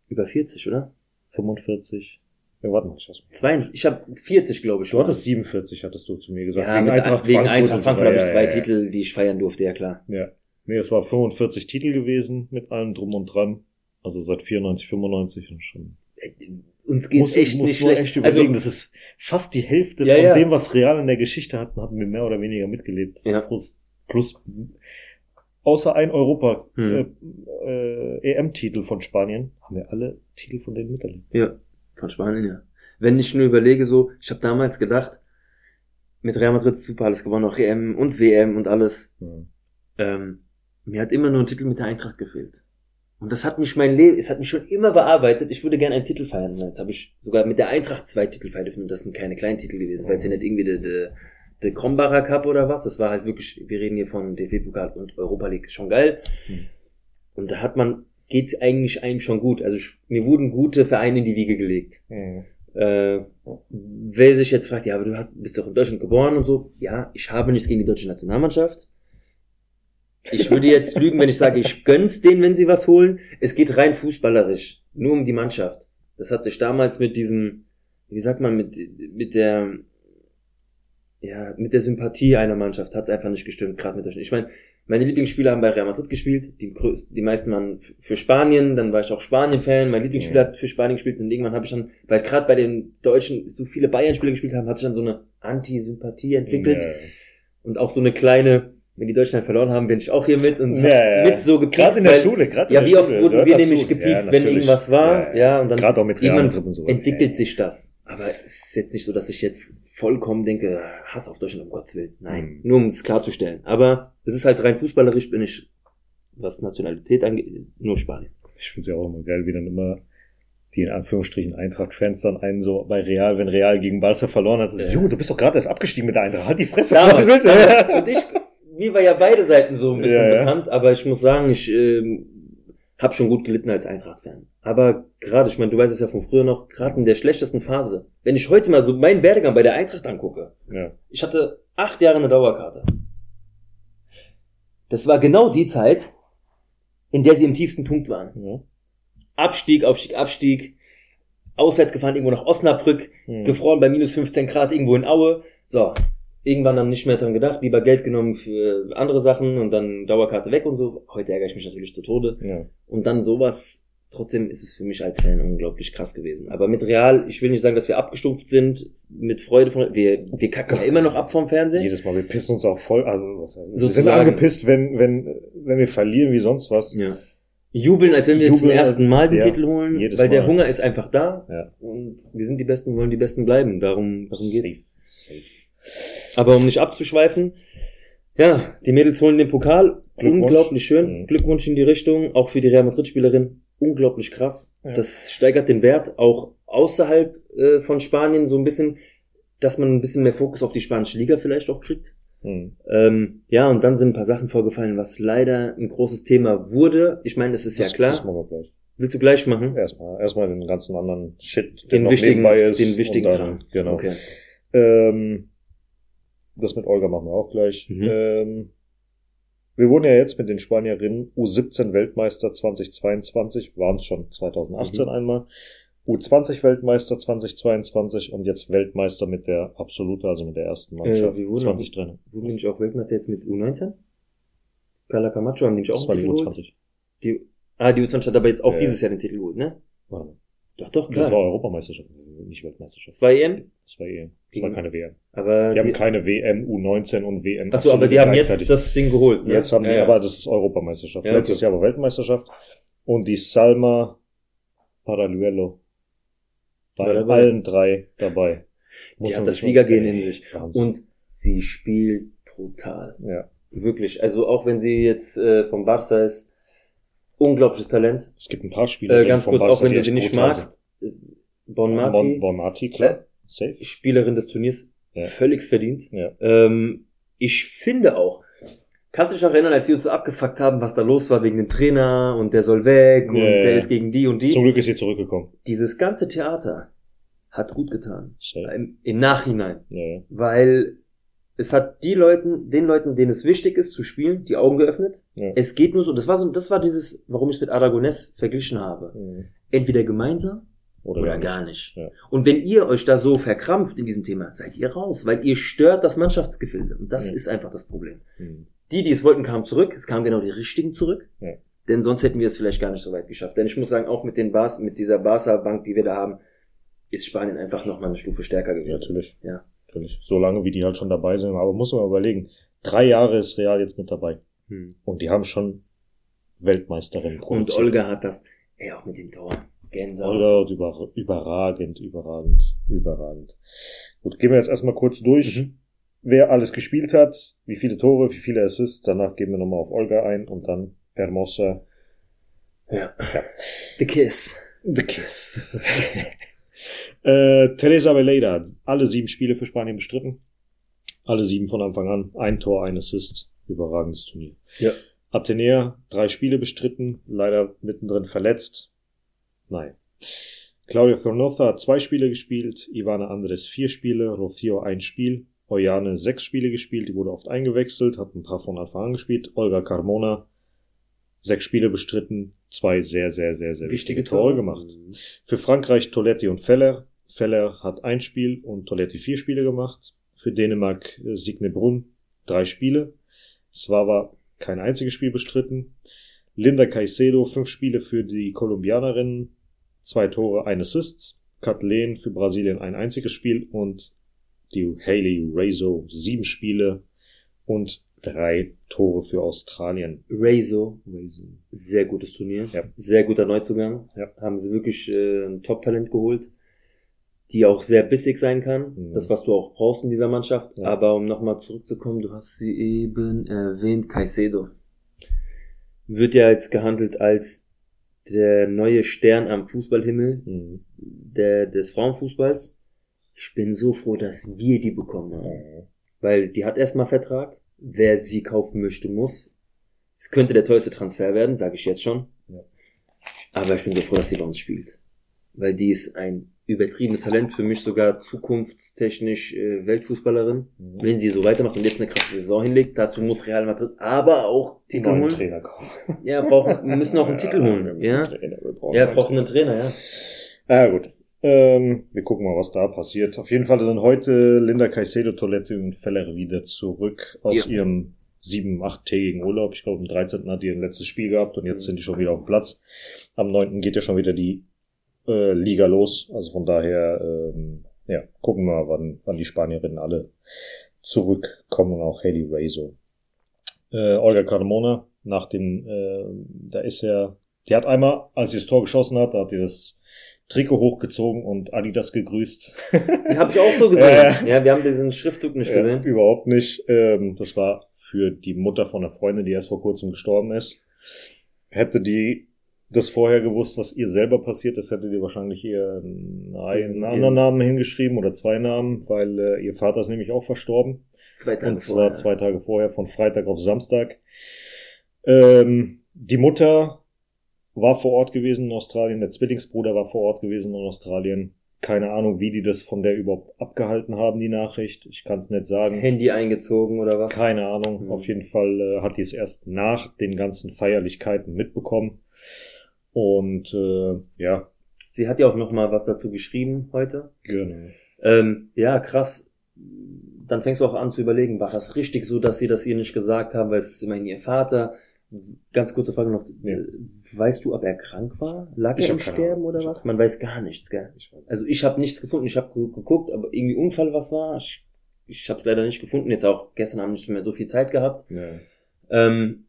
Über 40, oder? 45. Ja, warte mal, schau mal. Zwei, ich habe 40, glaube ich. Du hattest 47, hattest du zu mir gesagt. ja, mit Eintracht wegen Eintracht und so Frankfurt habe ich zwei Ja, ja. Titel, die ich feiern durfte, ja klar. Ja. Nee, es war 45 Titel gewesen mit allem drum und dran. Also seit 94, 95 und schon. Uns geht's Musst du- echt musst nicht schlecht. echt überlegen, also, das ist fast die Hälfte Ja, von ja. dem, was Real in der Geschichte hatten, hatten wir mehr oder weniger mitgelebt. Ja. Plus, plus außer ein Europa Hm. äh, äh, EM-Titel von Spanien haben wir alle Titel von denen miterlebt. ja, von Spanien, ja. Wenn ich nur überlege, so, ich habe damals gedacht, mit Real Madrid super alles gewonnen, auch EM und WM und alles. Hm. Ähm, mir hat immer nur ein Titel mit der Eintracht gefehlt. Und das hat mich mein Leben, es hat mich schon immer bearbeitet. Ich würde gerne einen Titel feiern. Jetzt habe ich sogar mit der Eintracht zwei Titel feiern dürfen. Und das sind keine kleinen Titel gewesen. Weil es ja nicht irgendwie der, der, der Krombacher Cup oder was. Das war halt wirklich, wir reden hier von DFB-Pokal und Europa League. Schon geil. Hm. Und da hat man, geht's eigentlich einem schon gut. Also ich, mir wurden gute Vereine in die Wiege gelegt. Hm. Äh, wer sich jetzt fragt, ja, aber du hast, bist doch in Deutschland geboren und so. Ja, ich habe nichts gegen die deutsche Nationalmannschaft. Ich würde jetzt lügen, wenn ich sage, ich gönn's denen, wenn sie was holen. Es geht rein fußballerisch. Nur um die Mannschaft. Das hat sich damals mit diesem, wie sagt man, mit, mit der, ja, mit der Sympathie einer Mannschaft hat's einfach nicht gestimmt, gerade mit Deutschland. Ich meine, meine Lieblingsspieler haben bei Real Madrid gespielt, die, größten, die meisten waren für Spanien, dann war ich auch Spanien-Fan, mein Lieblingsspieler Ja. hat für Spanien gespielt. Und irgendwann habe ich dann, weil gerade bei den Deutschen so viele Bayern-Spieler gespielt haben, hat sich dann so eine Anti-Sympathie entwickelt. Ja. und auch so eine kleine, wenn die Deutschen halt verloren haben, bin ich auch hier mit und Ja, ja. mit so gepiekst. Gerade in der Schule, gerade Ja, in wie der oft wurden wir dazu. nämlich gepiekst, wenn natürlich. irgendwas war, ja, und dann Gerade auch mit irgendwann und so. entwickelt Ja. sich das. Aber es ist jetzt nicht so, dass ich jetzt vollkommen denke, Hass auf Deutschland, um Gottes Willen. Nein, Mhm. nur um es klarzustellen. Aber es ist halt rein fußballerisch, bin ich, was Nationalität angeht, nur Spanien. Ich finde es ja auch immer geil, wie dann immer die in Anführungsstrichen Eintracht-Fans dann einen so bei Real, wenn Real gegen Barca verloren hat, so, Ja. Junge, du bist doch gerade erst abgestiegen mit der Eintracht, halt die Fresse. Damals, was willst du? damals. Und ich, mir war ja beide Seiten so ein bisschen Ja, ja. bekannt, aber ich muss sagen, ich ähm, habe schon gut gelitten als Eintracht-Fan. Aber gerade, ich meine, du weißt es ja von früher noch, gerade in der schlechtesten Phase, wenn ich heute mal so meinen Werdegang bei der Eintracht angucke, Ja. ich hatte acht Jahre eine Dauerkarte. Das war genau die Zeit, in der sie im tiefsten Punkt waren. Ja. Abstieg, Aufstieg, Abstieg, auswärts gefahren irgendwo nach Osnabrück, Hm. gefroren bei minus 15 Grad irgendwo in Aue. So, irgendwann dann nicht mehr dran gedacht, lieber Geld genommen für andere Sachen und dann Dauerkarte weg und so. Heute ärgere ich mich natürlich zu Tode. Ja. Und dann sowas, trotzdem ist es für mich als Fan unglaublich krass gewesen. Aber mit Real, ich will nicht sagen, dass wir abgestumpft sind, mit Freude von, wir, wir kacken ja immer noch ab vom Fernsehen. Jedes Mal, wir pissen uns auch voll, also was, wir sind Sozusagen. angepisst, wenn, wenn, wenn wir verlieren wie sonst was. Ja. Jubeln, als wenn wir zum Jubeln, ersten Mal den ja, Titel holen, jedes weil der Mal. Hunger ist einfach da Ja. und wir sind die Besten, wollen die Besten bleiben. Darum, darum geht's. Safe. Aber um nicht abzuschweifen, ja, die Mädels holen den Pokal. Unglaublich schön. Mhm. Glückwunsch in die Richtung. Auch für die Real Madrid-Spielerin. Unglaublich krass. Ja. Das steigert den Wert auch außerhalb äh, von Spanien so ein bisschen, dass man ein bisschen mehr Fokus auf die spanische Liga vielleicht auch kriegt. Hm. Ähm, ja, und dann sind ein paar Sachen vorgefallen, was leider ein großes Thema wurde. Ich meine, es ist ja Das- klar. Das machen wir gleich. Willst du gleich machen? Erstmal, erstmal den ganzen anderen Shit, der Den noch wichtigen, nebenbei ist. den wichtigen dann, Genau. Okay. Ähm, das mit Olga machen wir auch gleich. Mhm. Ähm, wir wurden ja jetzt mit den Spanierinnen U17 Weltmeister 2022, waren es schon 2018 Mhm. einmal. U20 Weltmeister 2022 und jetzt Weltmeister mit der Absolute, also mit der ersten Mannschaft Äh, wir wurden- 2023. Wurden die nicht auch Weltmeister jetzt mit U19? Carla Camacho haben die nicht auch Das war Titel geholt? U20. Die, ah, die U20 hat aber jetzt auch Ja. dieses Jahr den Titel geholt, ne? Warte mal. Doch, doch, klar. Das war Europameisterschaft, nicht Weltmeisterschaft. Das war EM, Das war EM. Das war keine WM. aber Die haben die, keine WM U19 und WM. achso, aber die haben jetzt das Ding geholt, ne? Jetzt haben die, Ja, ja. aber das ist Europameisterschaft. Ja, Letztes okay. Jahr war Weltmeisterschaft. Und die Salma Paraluelo bei allen drei dabei. Muss die hat das Siegergehen in sich. Wahnsinn. Und sie spielt brutal. ja. Wirklich. Also auch wenn sie jetzt äh, vom Barca ist, unglaubliches Talent. Es gibt ein paar Spieler. Äh, ganz kurz, auch wenn du sie nicht magst, äh, Bon Mati, Bon, bon Mati, klar. Safe. Spielerin des Turniers, Ja. völlig verdient. Ja. Ähm, ich finde auch, kannst du dich noch erinnern, als wir uns so abgefuckt haben, was da los war wegen dem Trainer und der soll weg und Ja, der ja. ist gegen die und die? Zum Glück ist sie zurückgekommen. Dieses ganze Theater hat gut getan. Im, Im Nachhinein. Ja, ja. Weil es hat die Leuten, den Leuten, denen es wichtig ist zu spielen, die Augen geöffnet. Ja. Es geht nur so, das war so, das war dieses, warum ich es mit Aragonés verglichen habe. Mhm. Entweder gemeinsam Oder, oder gar nicht. gar nicht. Ja. Und wenn ihr euch da so verkrampft in diesem Thema, seid ihr raus, weil ihr stört das Mannschaftsgefilde. Und das Ja. ist einfach das Problem. Mhm. Die, die es wollten, kamen zurück. Es kamen genau die richtigen zurück. Ja. denn sonst hätten wir es vielleicht gar nicht so weit geschafft. Denn ich muss sagen, auch mit den Bas, mit dieser Barca-Bank, die wir da haben, ist Spanien einfach nochmal eine Stufe stärker gewesen. Ja, natürlich. Ja. Natürlich. So lange, wie die halt schon dabei sind. Aber muss man überlegen, drei Jahre ist Real jetzt mit dabei. Hm. Und die haben schon Weltmeisterin Und Olga hat das, ey, auch mit dem Tor. Gänsehaut. Olga über, überragend, überragend, überragend. Gut, gehen wir jetzt erstmal kurz durch, Mhm. wer alles gespielt hat, wie viele Tore, wie viele Assists. Danach gehen wir nochmal auf Olga ein und dann Hermosa. Ja. The Kiss. The Kiss. äh, Teresa Veleda, hat alle sieben Spiele für Spanien bestritten. Alle sieben von Anfang an. Ein Tor, ein Assist. Überragendes Turnier. Ja. Athenea, drei Spiele bestritten, leider mittendrin verletzt. Nein. Claudia Thornotha hat zwei Spiele gespielt, Ivana Andres vier Spiele, Rocio ein Spiel, Oyane sechs Spiele gespielt, die wurde oft eingewechselt, hat ein paar von Anfang an gespielt, Olga Carmona sechs Spiele bestritten, zwei sehr, sehr, sehr, sehr wichtige, Tore gemacht. Mhm. Für Frankreich Toletti und Feller. Feller hat ein Spiel und Toletti vier Spiele gemacht. Für Dänemark äh, Signe Brunn drei Spiele. Svava kein einziges Spiel bestritten. Linda Caicedo fünf Spiele für die Kolumbianerinnen, zwei Tore, ein Assist. Kathleen für Brasilien ein einziges Spiel und die Haley Razo sieben Spiele und drei Tore für Australien. Rezo, sehr gutes Turnier. Ja. Sehr guter Neuzugang. Ja. Haben sie wirklich äh, ein Top-Talent geholt, die auch sehr bissig sein kann. Mhm. Das, was du auch brauchst in dieser Mannschaft. Ja. Aber um nochmal zurückzukommen, du hast sie eben erwähnt, Caicedo. Wird ja jetzt gehandelt als der neue Stern am Fußballhimmel Mhm. der, des Frauenfußballs. Ich bin so froh, dass wir die bekommen haben. Weil die hat erstmal Vertrag. Wer sie kaufen möchte, muss. Es könnte der teuerste Transfer werden, sage ich jetzt schon. Ja. Aber ich bin so froh, dass sie bei uns spielt. Weil die ist ein übertriebenes Talent, für mich sogar zukunftstechnisch äh, Weltfußballerin. Mhm. Wenn sie so weitermacht und jetzt eine krasse Saison hinlegt, dazu muss Real Madrid aber auch Titel Neuen holen. Trainer kaufen. Ja, brauchen, wir müssen auch einen Titel wir holen. Ja, Trainer, wir brauchen ja einen brauchen einen Trainer, ja. Ja, gut. Ähm, wir gucken mal, was da passiert. Auf jeden Fall sind heute Linda Caicedo, Toilette und Feller wieder zurück aus Ja. ihrem sieben-, achttägigen Urlaub. Ich glaube, am 13. hat die ein letztes Spiel gehabt und jetzt sind die schon wieder auf dem Platz. Am 9. geht ja schon wieder die äh, Liga los. Also von daher, ähm, ja, gucken wir mal, wann, wann die Spanierinnen alle zurückkommen und auch Haley Razo. Äh, Olga Carmona, nach dem, äh, da ist ja, die hat einmal, als sie das Tor geschossen hat, da hat die das Trikot hochgezogen und Adidas gegrüßt. Habe ich auch so gesehen. Äh. Ja, wir haben diesen Schriftzug nicht Ja, gesehen. überhaupt nicht. Ähm, das war für die Mutter von einer Freundin, die erst vor kurzem gestorben ist. Hätte die das vorher gewusst, was ihr selber passiert ist, hätte die wahrscheinlich ihr einen, anderen Namen hingeschrieben oder zwei Namen, weil äh, ihr Vater ist nämlich auch verstorben. Zwei Tage Und zwar vorher. zwei Tage vorher, von Freitag auf Samstag. Ähm, die Mutter war vor Ort gewesen in Australien, der Zwillingsbruder war vor Ort gewesen in Australien. Keine Ahnung, wie die das von der überhaupt abgehalten haben, die Nachricht. Ich kann es nicht sagen. Handy eingezogen oder was? Keine Ahnung. Hm. Auf jeden Fall äh, hat die es erst nach den ganzen Feierlichkeiten mitbekommen. Und äh, ja, Sie hat ja auch noch mal was dazu geschrieben heute. genau. Ähm, ja, krass. Dann fängst du auch an zu überlegen, war das richtig so, dass sie das ihr nicht gesagt haben, weil es ist immerhin ihr Vater. Ganz kurze Frage noch. Ja. Weißt du, ob er krank war? Lag Ich er im Sterben oder Ich was? Man weiß gar nichts, gell? Also ich habe nichts gefunden. Ich habe geguckt, aber irgendwie Unfall was war. Ich, ich habe es leider nicht gefunden. Jetzt auch gestern haben wir nicht mehr so viel Zeit gehabt. Ja. Ähm,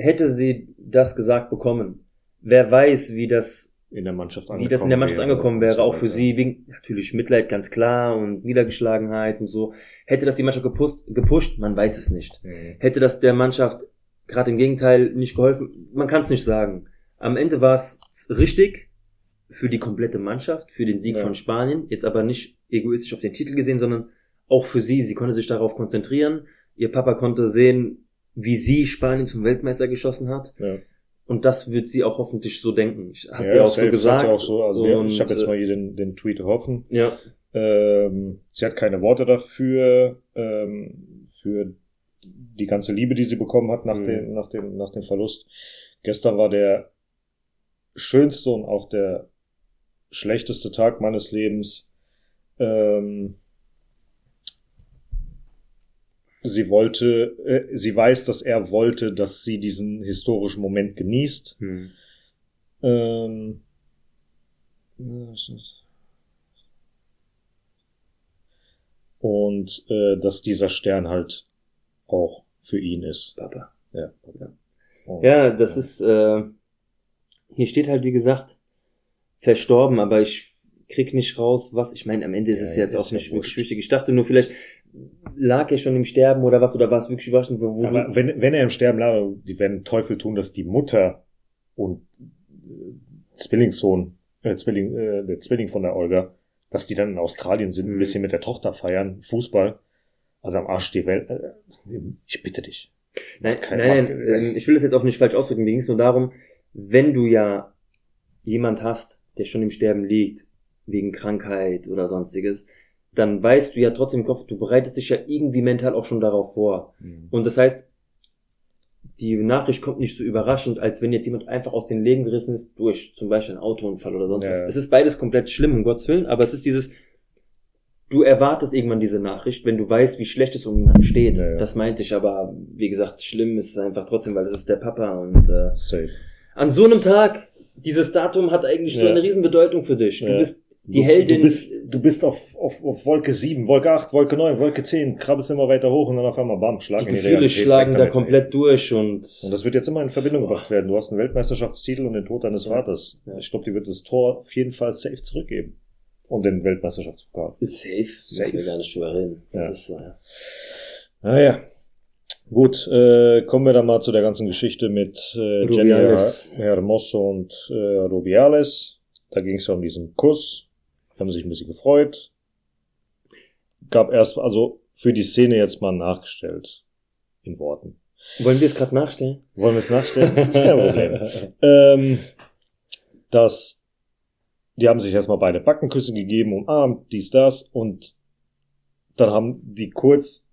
hätte sie das gesagt bekommen, wer weiß, wie das, In der Mannschaft wie das in der Mannschaft angekommen und wäre, auch für sie, wegen natürlich Mitleid, ganz klar, und Niedergeschlagenheit und so. Hätte das die Mannschaft gepusht, gepusht? Man weiß es nicht. Mhm. Hätte das der Mannschaft gerade im Gegenteil nicht geholfen? Man kann es nicht sagen. Am Ende war es richtig für die komplette Mannschaft, für den Sieg Ja. von Spanien, jetzt aber nicht egoistisch auf den Titel gesehen, sondern auch für sie. Sie konnte sich darauf konzentrieren. Ihr Papa konnte sehen, wie sie Spanien zum Weltmeister geschossen hat. Ja. Und das wird sie auch hoffentlich so denken. Hat ja, sie auch so gesagt. Hat sie auch so. Also Und, ich habe jetzt mal hier den, den Tweet offen. Ja, Ähm, sie hat keine Worte dafür, ähm, für die ganze Liebe, die sie bekommen hat nach, Mhm. dem, nach, dem, nach dem Verlust. Gestern war der schönste und auch der schlechteste Tag meines Lebens. Ähm, sie wollte, äh, sie weiß, dass er wollte, dass sie diesen historischen Moment genießt. Hm. Ähm, und äh, dass dieser Stern halt auch für ihn ist. Papa. Ja. Und, Ja, das ist, äh, hier steht halt, wie gesagt, verstorben, aber ich krieg nicht raus, was, ich meine, am Ende ist Ja, es jetzt ist auch ja nicht wirklich wichtig. Ich dachte nur, vielleicht lag er schon im Sterben oder was, oder war es wirklich überraschend, wo, wo Aber du, wenn, wenn er im Sterben lag, die werden Teufel tun, dass die Mutter und äh, Zwillingssohn, äh, Zwilling, äh, der Zwilling von der Olga, dass die dann in Australien sind, ein Mhm. bisschen mit der Tochter feiern, Fußball. Also am Arsch die Welt. Äh, ich bitte dich. Nein, Kein nein, nein, ähm, ich will das jetzt auch nicht falsch ausdrücken. Mir ging es nur darum, wenn du ja jemand hast, der schon im Sterben liegt, wegen Krankheit oder sonstiges, dann weißt du ja trotzdem im Kopf, du bereitest dich ja irgendwie mental auch schon darauf vor. Und das heißt, die Nachricht kommt nicht so überraschend, als wenn jetzt jemand einfach aus dem Leben gerissen ist durch zum Beispiel einen Autounfall oder sonst Ja, was. Es ist beides komplett schlimm, um Gottes Willen, aber es ist dieses, du erwartest irgendwann diese Nachricht, wenn du weißt, wie schlecht es um jemanden steht. Ja, ja. Das meinte ich, aber wie gesagt, schlimm ist es einfach trotzdem, weil das ist der Papa und äh, Safe. an so einem Tag, dieses Datum hat eigentlich so eine Riesenbedeutung für dich. Du bist die du, Heldin. Du bist, du bist auf, auf, auf Wolke 7, Wolke 8, Wolke 9, Wolke 10, krabbelst immer weiter hoch und dann auf einmal bam, schlag die in die Gefühle Realität, schlagen da komplett durch und. Und das wird jetzt immer in Verbindung gebracht werden. Du hast einen Weltmeisterschaftstitel und den Tod deines. Vaters. Ja. Ich glaube, die wird das Tor auf jeden Fall safe zurückgeben. Und den Weltmeisterschaftspokal. safe. Safe. Wir gar nicht drüber reden. Das Ja. ist so, ja. Naja. Gut, äh, kommen wir dann mal zu der ganzen Geschichte mit äh, Jenny Hermoso und äh, Rubiales. Da ging es ja um diesen Kuss. Haben sich ein bisschen gefreut. Gab erst, also für die Szene jetzt mal nachgestellt. In Worten. Wollen wir es gerade nachstellen? Wollen wir es nachstellen? ist kein Problem. ähm, dass die haben sich erstmal beide Backenküsse gegeben, umarmt, dies, das, und dann haben die kurz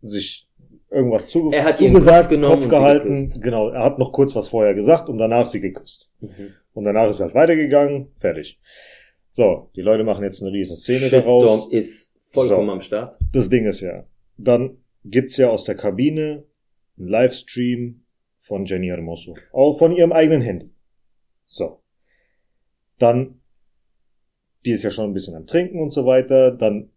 sich irgendwas zuge Er hat zugesagt, Kopf sie gehalten. Genau, er hat noch kurz was vorher gesagt und danach sie geküsst. Mhm. Und danach ist er halt weitergegangen, fertig. So, die Leute machen jetzt eine riesen Szene Shitstorm daraus. ist vollkommen So. am Start. Das Ding ist ja, dann gibt's ja aus der Kabine einen Livestream von Jenny Hermoso. Auch von ihrem eigenen Handy. So. Dann, die ist ja schon ein bisschen am Trinken und so weiter. Dann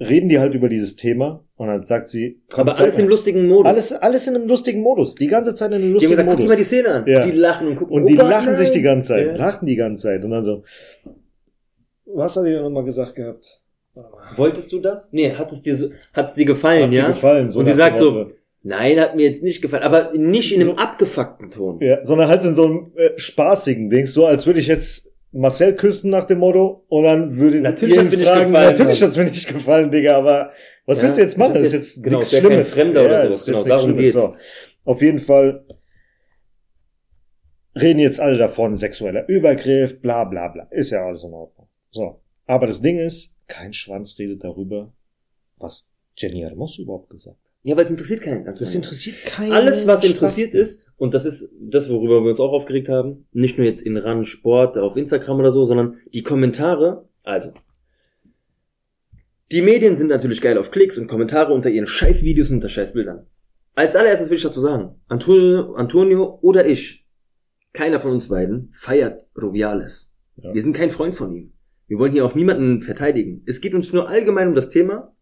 reden die halt über dieses Thema und dann sagt sie, Aber alles mal. im lustigen Modus. alles, alles in einem lustigen Modus. Die ganze Zeit in einem die haben lustigen gesagt, guck dir mal Modus. die Szene an. Ja. Die lachen und gucken. Und oh die Gott, lachen sich die nein. ganze Zeit, Ja. lachen die ganze Zeit. Und dann so, was hat die nochmal gesagt gehabt? Wolltest du das? Nee, hat es dir so, hat es dir gefallen, Hat ja? gefallen. So Und sie sagt so. Nein, hat mir jetzt nicht gefallen, aber nicht in einem So- abgefuckten Ton. Ja, sondern halt in so einem äh, spaßigen Ding, so als würde ich jetzt Marcel küssen nach dem Motto und dann würde Natürlich ihr ihn fragen, gefallen, natürlich Mann. hat's mir nicht gefallen, Digga, aber was Ja, willst du jetzt machen? das Das ist ist jetzt- jetzt, genau, nichts es Schlimmes. Fremder oder ja, sowas, das ist genau, jetzt darum Schlimmes. geht's. So. Auf jeden Fall reden jetzt alle davon, sexueller Übergriff, bla bla bla. Ist ja alles in Ordnung. So. Aber das Ding ist, kein Schwanz redet darüber, was Jenny Hermoso überhaupt gesagt hat. Ja, weil es interessiert keinen. Das Antoine. interessiert keinen. Alles, was Spaß. interessiert ist, und das ist das, worüber wir uns auch aufgeregt haben, nicht nur jetzt in RAN Sport auf Instagram oder so, sondern die Kommentare, also. Die Medien sind natürlich geil auf Klicks und Kommentare unter ihren Scheißvideos und unter Scheißbildern. Als allererstes will ich dazu sagen, Antonio, Antonio oder ich, keiner von uns beiden feiert Rubiales. Ja. Wir sind kein Freund von ihm. Wir wollen hier auch niemanden verteidigen. Es geht uns nur allgemein um das Thema.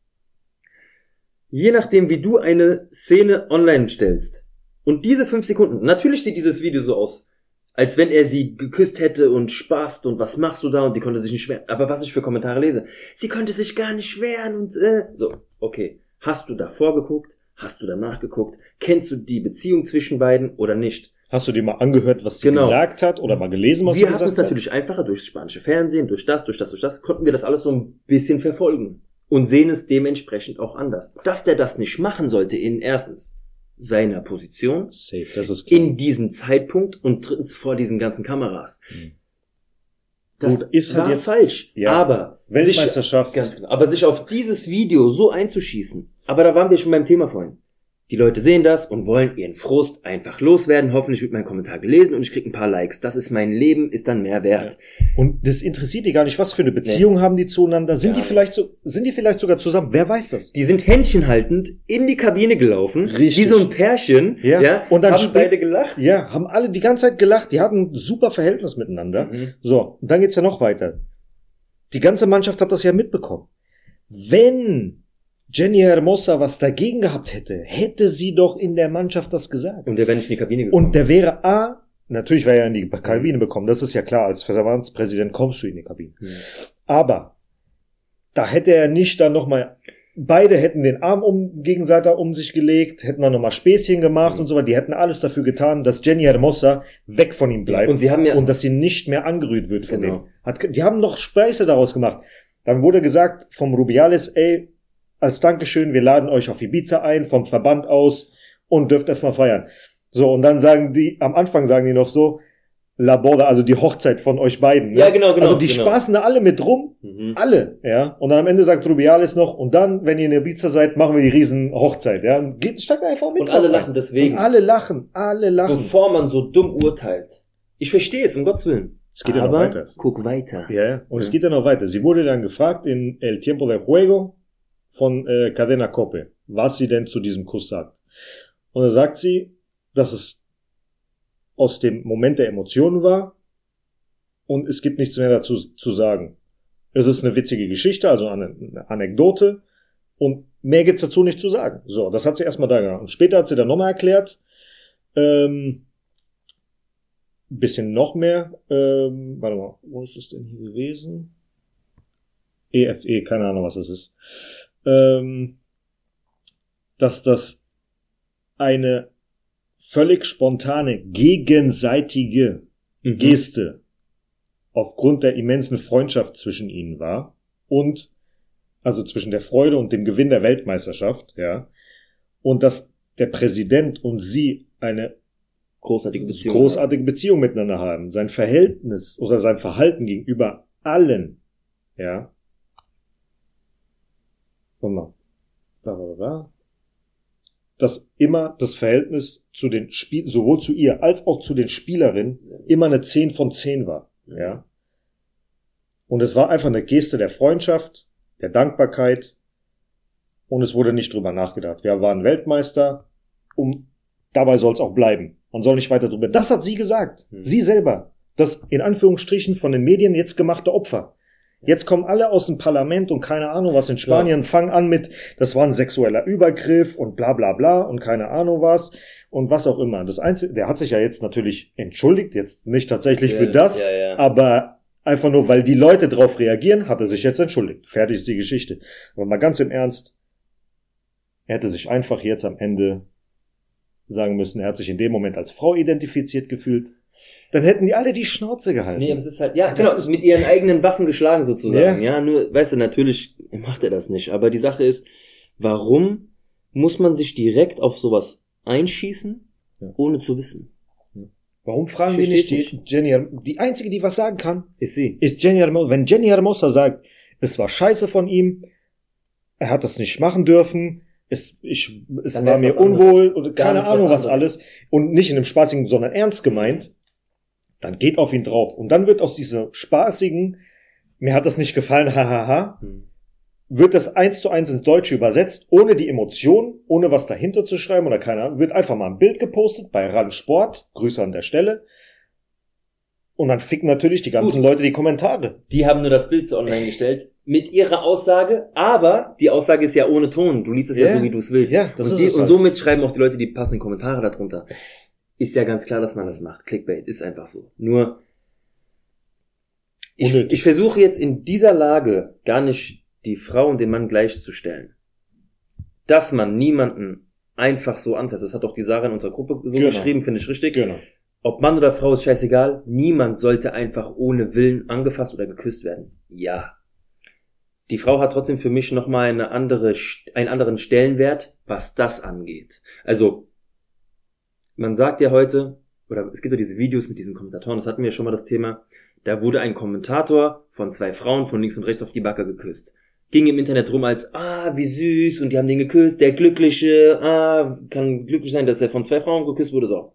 Je nachdem, wie du eine Szene online stellst und diese fünf Sekunden, natürlich sieht dieses Video so aus, als wenn er sie geküsst hätte und spaßt und was machst du da und die konnte sich nicht wehren. Aber was ich für Kommentare lese, sie konnte sich gar nicht wehren und äh, so, okay. Hast du davor geguckt? Hast du danach geguckt? Kennst du die Beziehung zwischen beiden oder nicht? Hast du dir mal angehört, was sie Genau. gesagt hat oder mal gelesen, was wir sie hatten gesagt es natürlich einfacher durch spanische Fernsehen, durch das, durch das, durch das, konnten wir das alles so ein bisschen verfolgen und sehen es dementsprechend auch anders. Dass der das nicht machen sollte in erstens seiner Position, hat? Safe, das ist klar. in diesem Zeitpunkt und drittens vor diesen ganzen Kameras. Mhm. Das Gut, ist halt jetzt- falsch. Ja. Aber sich, Weltmeisterschaft. ganz genau, aber sich auf dieses Video so einzuschießen, aber da waren wir schon beim Thema vorhin. Die Leute sehen das und wollen ihren Frust einfach loswerden. Hoffentlich wird mein Kommentar gelesen und ich krieg ein paar Likes. Das ist mein Leben, ist dann mehr wert. Und das interessiert die gar nicht, was für eine Beziehung haben die zueinander. Sind Gar die vielleicht so, sind die vielleicht sogar zusammen? Wer weiß das? Die sind händchenhaltend in die Kabine gelaufen, Richtig. wie so ein Pärchen, Ja. ja, Und dann haben beide gelacht. Ja, haben alle die ganze Zeit gelacht. Die hatten ein super Verhältnis miteinander. Mhm. So, und dann geht's ja noch weiter. Die ganze Mannschaft hat das ja mitbekommen. Wenn Jenny Hermosa was dagegen gehabt hätte, hätte sie doch in der Mannschaft das gesagt. Und der wäre nicht in die Kabine gekommen. Und der wäre A, natürlich wäre er in die Kabine bekommen, das ist ja klar, als Verbandspräsident kommst du in die Kabine. Mhm. Aber da hätte er nicht dann nochmal, beide hätten den Arm um, gegenseitig um sich gelegt, hätten dann nochmal Späßchen gemacht Mhm. und so weiter. Die hätten alles dafür getan, dass Jenny Hermosa weg von ihm bleibt und sie haben ja, und dass sie nicht mehr angerührt wird von Genau. dem. Hat, die haben noch Speise daraus gemacht. Dann wurde gesagt vom Rubiales, ey, als Dankeschön, wir laden euch auf Ibiza ein, vom Verband aus und dürft erstmal feiern. So, und dann sagen die, am Anfang sagen die noch so, La Boda, also die Hochzeit von euch beiden. Ne? Ja, genau, genau, Also die genau. spaßen da alle mit rum, mhm. alle, ja. Und dann am Ende sagt Rubiales noch, und dann, wenn ihr in Ibiza seid, machen wir die riesen Hochzeit, ja. Und geht, steigt einfach mit und alle drauf ein. lachen deswegen, Und alle lachen, alle lachen. bevor man so dumm urteilt. Ich verstehe es, um Gottes Willen. Es geht ja noch Aber weiter. guck weiter. Ja. Und es Ja. geht ja noch weiter. Sie wurde dann gefragt in El Tiempo del Juego von äh, Cadena Cope, was sie denn zu diesem Kuss sagt. Und da sagt sie, dass es aus dem Moment der Emotionen war und es gibt nichts mehr dazu zu sagen. Es ist eine witzige Geschichte, also eine, eine Anekdote und mehr gibt's dazu nicht zu sagen. So, das hat sie erstmal da gemacht. Und später hat sie dann nochmal erklärt, ähm, bisschen noch mehr, ähm, warte mal, wo ist es denn hier gewesen? EFE, keine Ahnung, was das ist. Ähm, dass das eine völlig spontane, gegenseitige Mhm. Geste aufgrund der immensen Freundschaft zwischen ihnen war und also zwischen der Freude und dem Gewinn der Weltmeisterschaft, ja, und dass der Präsident und sie eine Großartige Beziehung. großartige Beziehung miteinander haben. Sein Verhältnis oder sein Verhalten gegenüber allen, ja. Dass immer das Verhältnis zu den Spiel, sowohl zu ihr als auch zu den Spielerinnen immer eine 10 von 10 war, ja. Und es war einfach eine Geste der Freundschaft, der Dankbarkeit und es wurde nicht drüber nachgedacht. Wir waren Weltmeister, um dabei soll es auch bleiben. Man soll nicht weiter drüber. Das hat sie gesagt. Hm. Sie selber. Das in Anführungsstrichen von den Medien jetzt gemachte Opfer. Jetzt kommen alle aus dem Parlament und keine Ahnung was in Spanien, fangen an mit, das war ein sexueller Übergriff und bla bla bla und keine Ahnung was und was auch immer. Das Einzige, der hat sich ja jetzt natürlich entschuldigt, jetzt nicht tatsächlich für Ja, das, ja, ja. aber einfach nur, weil die Leute drauf reagieren, hat er sich jetzt entschuldigt. Fertig ist die Geschichte. Aber mal ganz im Ernst, er hätte sich einfach jetzt am Ende sagen müssen, er hat sich in dem Moment als Frau identifiziert gefühlt. Dann hätten die alle die Schnauze gehalten. Nee, aber es ist halt, ja, Das genau, ist- mit ihren eigenen Waffen geschlagen sozusagen. Ja. nur, weißt du, natürlich macht er das nicht. Aber die Sache ist, warum muss man sich direkt auf sowas einschießen, Ja. ohne zu wissen? Warum fragen wir nicht die Jenny Die einzige, die was sagen kann, Ist sie. ist Jenny Hermosa. Wenn Jenny Hermosa sagt, es war scheiße von ihm, er hat das nicht machen dürfen, es, ich, es war mir was unwohl anderes. keine was Ahnung was anderes. alles und nicht in einem spaßigen, sondern ernst gemeint, dann geht auf ihn drauf. Und dann wird aus dieser spaßigen, mir hat das nicht gefallen, hahaha, Hm. wird das eins zu eins ins Deutsche übersetzt, ohne die Emotion, ohne was dahinter zu schreiben oder keine Ahnung, wird einfach mal ein Bild gepostet bei RAN Sport, Grüße an der Stelle. Und dann ficken natürlich die ganzen Gut. Leute die Kommentare. Die haben nur das Bild so online gestellt mit ihrer Aussage, aber die Aussage ist ja ohne Ton. Du liest es ja, Ja. so, wie du es willst. Ja, das und, ist die, und halt. somit schreiben auch die Leute die passenden Kommentare darunter. Ist ja ganz klar, dass man das macht. Clickbait ist einfach so. Nur ich, Unnötig. ich versuche jetzt in dieser Lage gar nicht die Frau und den Mann gleichzustellen. Dass man niemanden einfach so anfasst. Das hat auch die Sarah in unserer Gruppe so Genau. geschrieben, finde ich richtig. Genau. Ob Mann oder Frau ist scheißegal. Niemand sollte einfach ohne Willen angefasst oder geküsst werden. Ja. Die Frau hat trotzdem für mich nochmal eine andere, einen anderen Stellenwert, was das angeht. Also, man sagt ja heute, oder es gibt ja diese Videos mit diesen Kommentatoren, das hatten wir schon mal das Thema, da wurde ein Kommentator von zwei Frauen von links und rechts auf die Backe geküsst. ging im Internet rum als, ah, wie süß, und die haben den geküsst, der Glückliche, ah, kann glücklich sein, dass er von zwei Frauen geküsst wurde, so.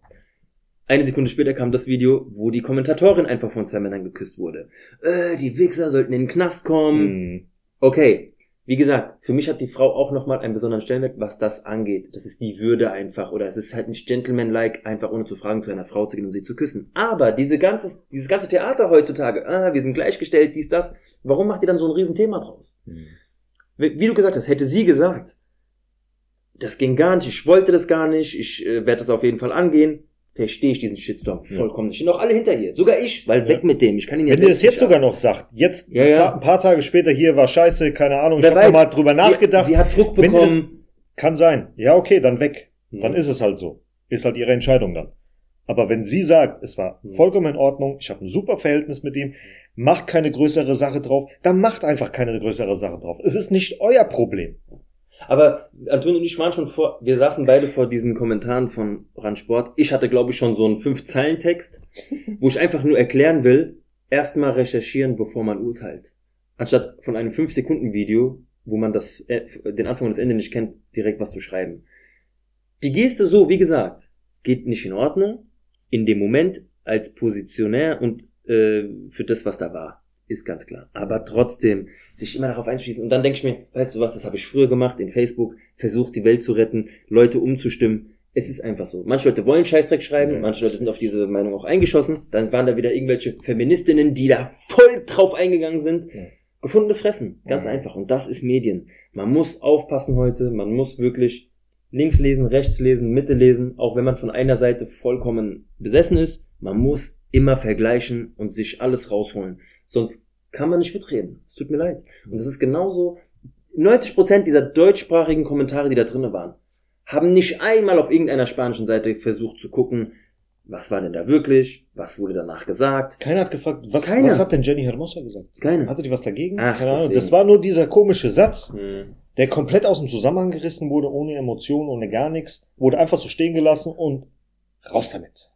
Eine Sekunde später kam das Video, wo die Kommentatorin einfach von zwei Männern geküsst wurde. Äh, die Wichser sollten in den Knast kommen. Mhm. Okay, wie gesagt, für mich hat die Frau auch nochmal einen besonderen Stellenwert, was das angeht. Das ist die Würde einfach, oder es ist halt nicht gentlemanlike, einfach ohne zu fragen zu einer Frau zu gehen und sie zu küssen. Aber diese ganze, dieses ganze Theater heutzutage, ah, wir sind gleichgestellt, dies, das, warum macht ihr dann so ein Riesenthema draus? Mhm. Wie wie du gesagt hast, hätte sie gesagt, das ging gar nicht, ich wollte das gar nicht, ich äh, werde das auf jeden Fall angehen, verstehe ich diesen Shitstorm Ja. vollkommen nicht. Stehen auch alle hinter ihr, sogar ich, weil Ja. weg mit dem, ich kann ihn Wenn jetzt ihr das jetzt sogar noch sagt, jetzt Ja, ja. ein paar Tage später hier war scheiße, keine Ahnung, ich Wer habe weiß, nochmal drüber sie, nachgedacht. Sie hat Druck Wenn bekommen. Kann sein. Ja, okay, dann weg. Ja. Dann ist es halt so. Ist halt ihre Entscheidung dann. Aber wenn sie sagt, es war vollkommen in Ordnung, ich habe ein super Verhältnis mit ihm, macht keine größere Sache drauf, dann macht einfach keine größere Sache drauf. Es ist nicht euer Problem. Aber Antonio und ich waren schon vor, wir saßen beide vor diesen Kommentaren von Randsport. Ich hatte, glaube ich, schon so einen Fünf-Zeilen-Text, wo ich einfach nur erklären will, erstmal recherchieren, bevor man urteilt. Anstatt von einem Fünf-Sekunden-Video, wo man das, äh, den Anfang und das Ende nicht kennt, direkt was zu schreiben. Die Geste so, wie gesagt, geht nicht in Ordnung. In dem Moment als Positionär und äh, für das, was da war. Ist ganz klar. Aber trotzdem, sich immer darauf einschließen. Und dann denke ich mir, weißt du was, das habe ich früher gemacht in Facebook, versucht die Welt zu retten, Leute umzustimmen. Es ist einfach so. Manche Leute wollen Scheißdreck schreiben, Ja. manche Leute sind auf diese Meinung auch eingeschossen. Dann waren da wieder irgendwelche Feministinnen, die da voll drauf eingegangen sind. Ja. Gefundenes Fressen. Ganz Ja. einfach. Und das ist Medien. Man muss aufpassen heute, man muss wirklich links lesen, rechts lesen, Mitte lesen, auch wenn man von einer Seite vollkommen besessen ist. Man muss immer vergleichen und sich alles rausholen. Sonst kann man nicht mitreden. Es tut mir leid. Und das ist genauso, 90% dieser deutschsprachigen Kommentare, die da drinnen waren, haben nicht einmal auf irgendeiner spanischen Seite versucht zu gucken, was war denn da wirklich, was wurde danach gesagt. Keiner hat gefragt, was, Keiner. was hat denn Jenny Hermosa gesagt? Keiner. Hatte die was dagegen? Ach, Keine Ahnung. Das war nur dieser komische Satz, Hm. der komplett aus dem Zusammenhang gerissen wurde, ohne Emotionen, ohne gar nichts, wurde einfach so stehen gelassen und raus damit.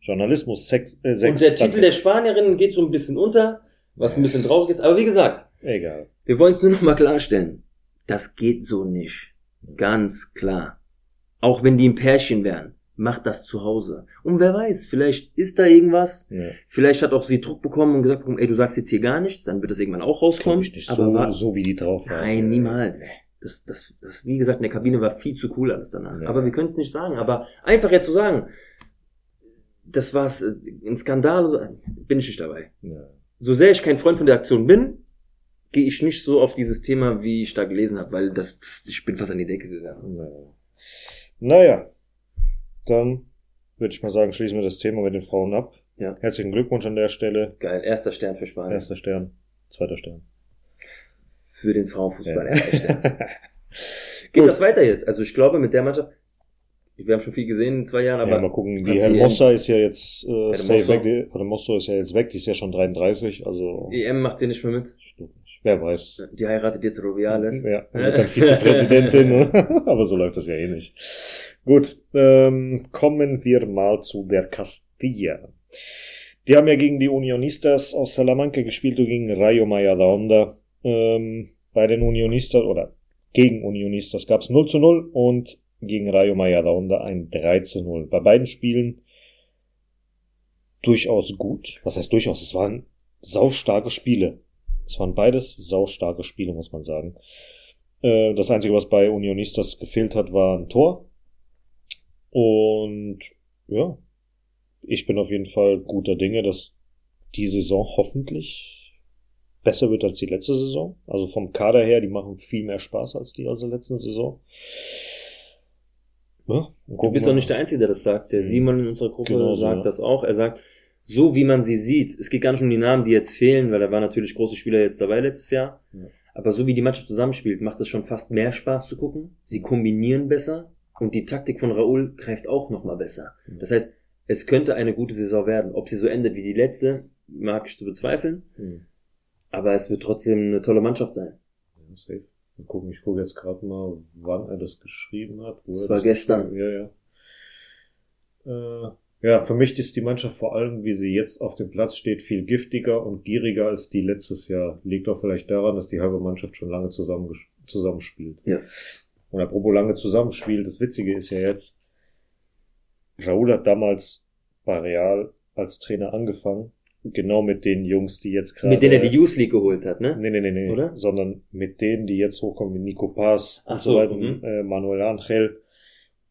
Journalismus, Sex, äh, Sex. Und der. Titel der Spanierinnen geht so ein bisschen unter, was ein bisschen traurig ist. Aber wie gesagt, Egal. wir wollen es nur noch mal klarstellen. Das geht so nicht. Ganz klar. Auch wenn die ein Pärchen wären, macht das zu Hause. Und wer weiß, vielleicht ist da irgendwas. Ja. Vielleicht hat auch sie Druck bekommen und gesagt, ey, du sagst jetzt hier gar nichts, dann wird das irgendwann auch rauskommen. ich nicht Aber so, wa- so wie die drauf war. Nein, niemals. Das, das, das, wie gesagt, in der Kabine war viel zu cool alles danach. Ja. Aber wir können es nicht sagen. Aber einfach jetzt zu sagen, das war's, äh, ein Skandal, bin ich nicht dabei. Ja. So sehr ich kein Freund von der Aktion bin, gehe ich nicht so auf dieses Thema, wie ich da gelesen habe, weil das, ich bin fast an die Decke gegangen. Naja. naja, dann würde ich mal sagen, schließen wir das Thema mit den Frauen ab. Ja. Herzlichen Glückwunsch an der Stelle. Geil, erster Stern für Spanien. Erster Stern, zweiter Stern. Für den Frauenfußball, Ja. erster Stern. Geht Gut. das weiter jetzt? Also ich glaube, mit der Mannschaft, wir haben schon viel gesehen in zwei Jahren, aber ja, mal gucken. Die Hermosa ist ja jetzt äh, safe weg. Die Hermosa ist ja jetzt weg. Die ist ja schon 33. Also EM macht sie nicht mehr mit. wer weiß. Die heiratet jetzt Rubiales. Ja, wird dann Vizepräsidentin. ne? Aber so läuft das ja eh nicht. Gut, ähm, kommen wir mal zu der Castilla. Die haben ja gegen die Unionistas aus Salamanca gespielt und gegen Rayo Majadahonda. Ähm, bei den Unionistas oder gegen Unionistas gab es 0 zu 0 und gegen Rayo Majadahonda ein 3 zu 0. Bei beiden Spielen durchaus gut. Was heißt durchaus? Es waren saustarke Spiele. Es waren beides saustarke Spiele, muss man sagen. Äh, das Einzige, was bei Unionistas gefehlt hat, war ein Tor. Und ja, ich bin auf jeden Fall guter Dinge, dass die Saison hoffentlich besser wird als die letzte Saison. Also vom Kader her, die machen viel mehr Spaß als die aus der letzten Saison. Ja, Du bist doch nicht der Einzige, der das sagt. Der Mhm. Simon in unserer Gruppe Genau sagt ja. das auch. Er sagt, so wie man sie sieht, es geht gar nicht um die Namen, die jetzt fehlen, weil da waren natürlich große Spieler jetzt dabei letztes Jahr. Ja. Aber so wie die Mannschaft zusammenspielt, macht es schon fast mehr Spaß zu gucken. Sie kombinieren besser und die Taktik von Raoul greift auch nochmal besser. Mhm. Das heißt, es könnte eine gute Saison werden. Ob sie so endet wie die letzte, mag ich zu bezweifeln. Hm. Aber es wird trotzdem eine tolle Mannschaft sein. Ja, safe. Mal gucken, ich gucke jetzt gerade mal, wann er das geschrieben hat. Das war gestern. geschrieben- Ja, ja. Äh, Ja, für mich ist die Mannschaft vor allem, wie sie jetzt auf dem Platz steht, viel giftiger und gieriger als die letztes Jahr. Liegt auch vielleicht daran, dass die halbe Mannschaft schon lange zusammen, zusammenspielt. Ja. Und apropos lange zusammenspielt, das Witzige ist ja jetzt, Raúl hat damals bei Real als Trainer angefangen, genau mit den Jungs, die jetzt gerade... Mit denen er die Youth League geholt hat, ne? Nee, nee, nee, nee. Oder? Sondern mit denen, die jetzt hochkommen, wie Nico Paz Ach und so, so weiter, mhm. äh, Manuel Angel.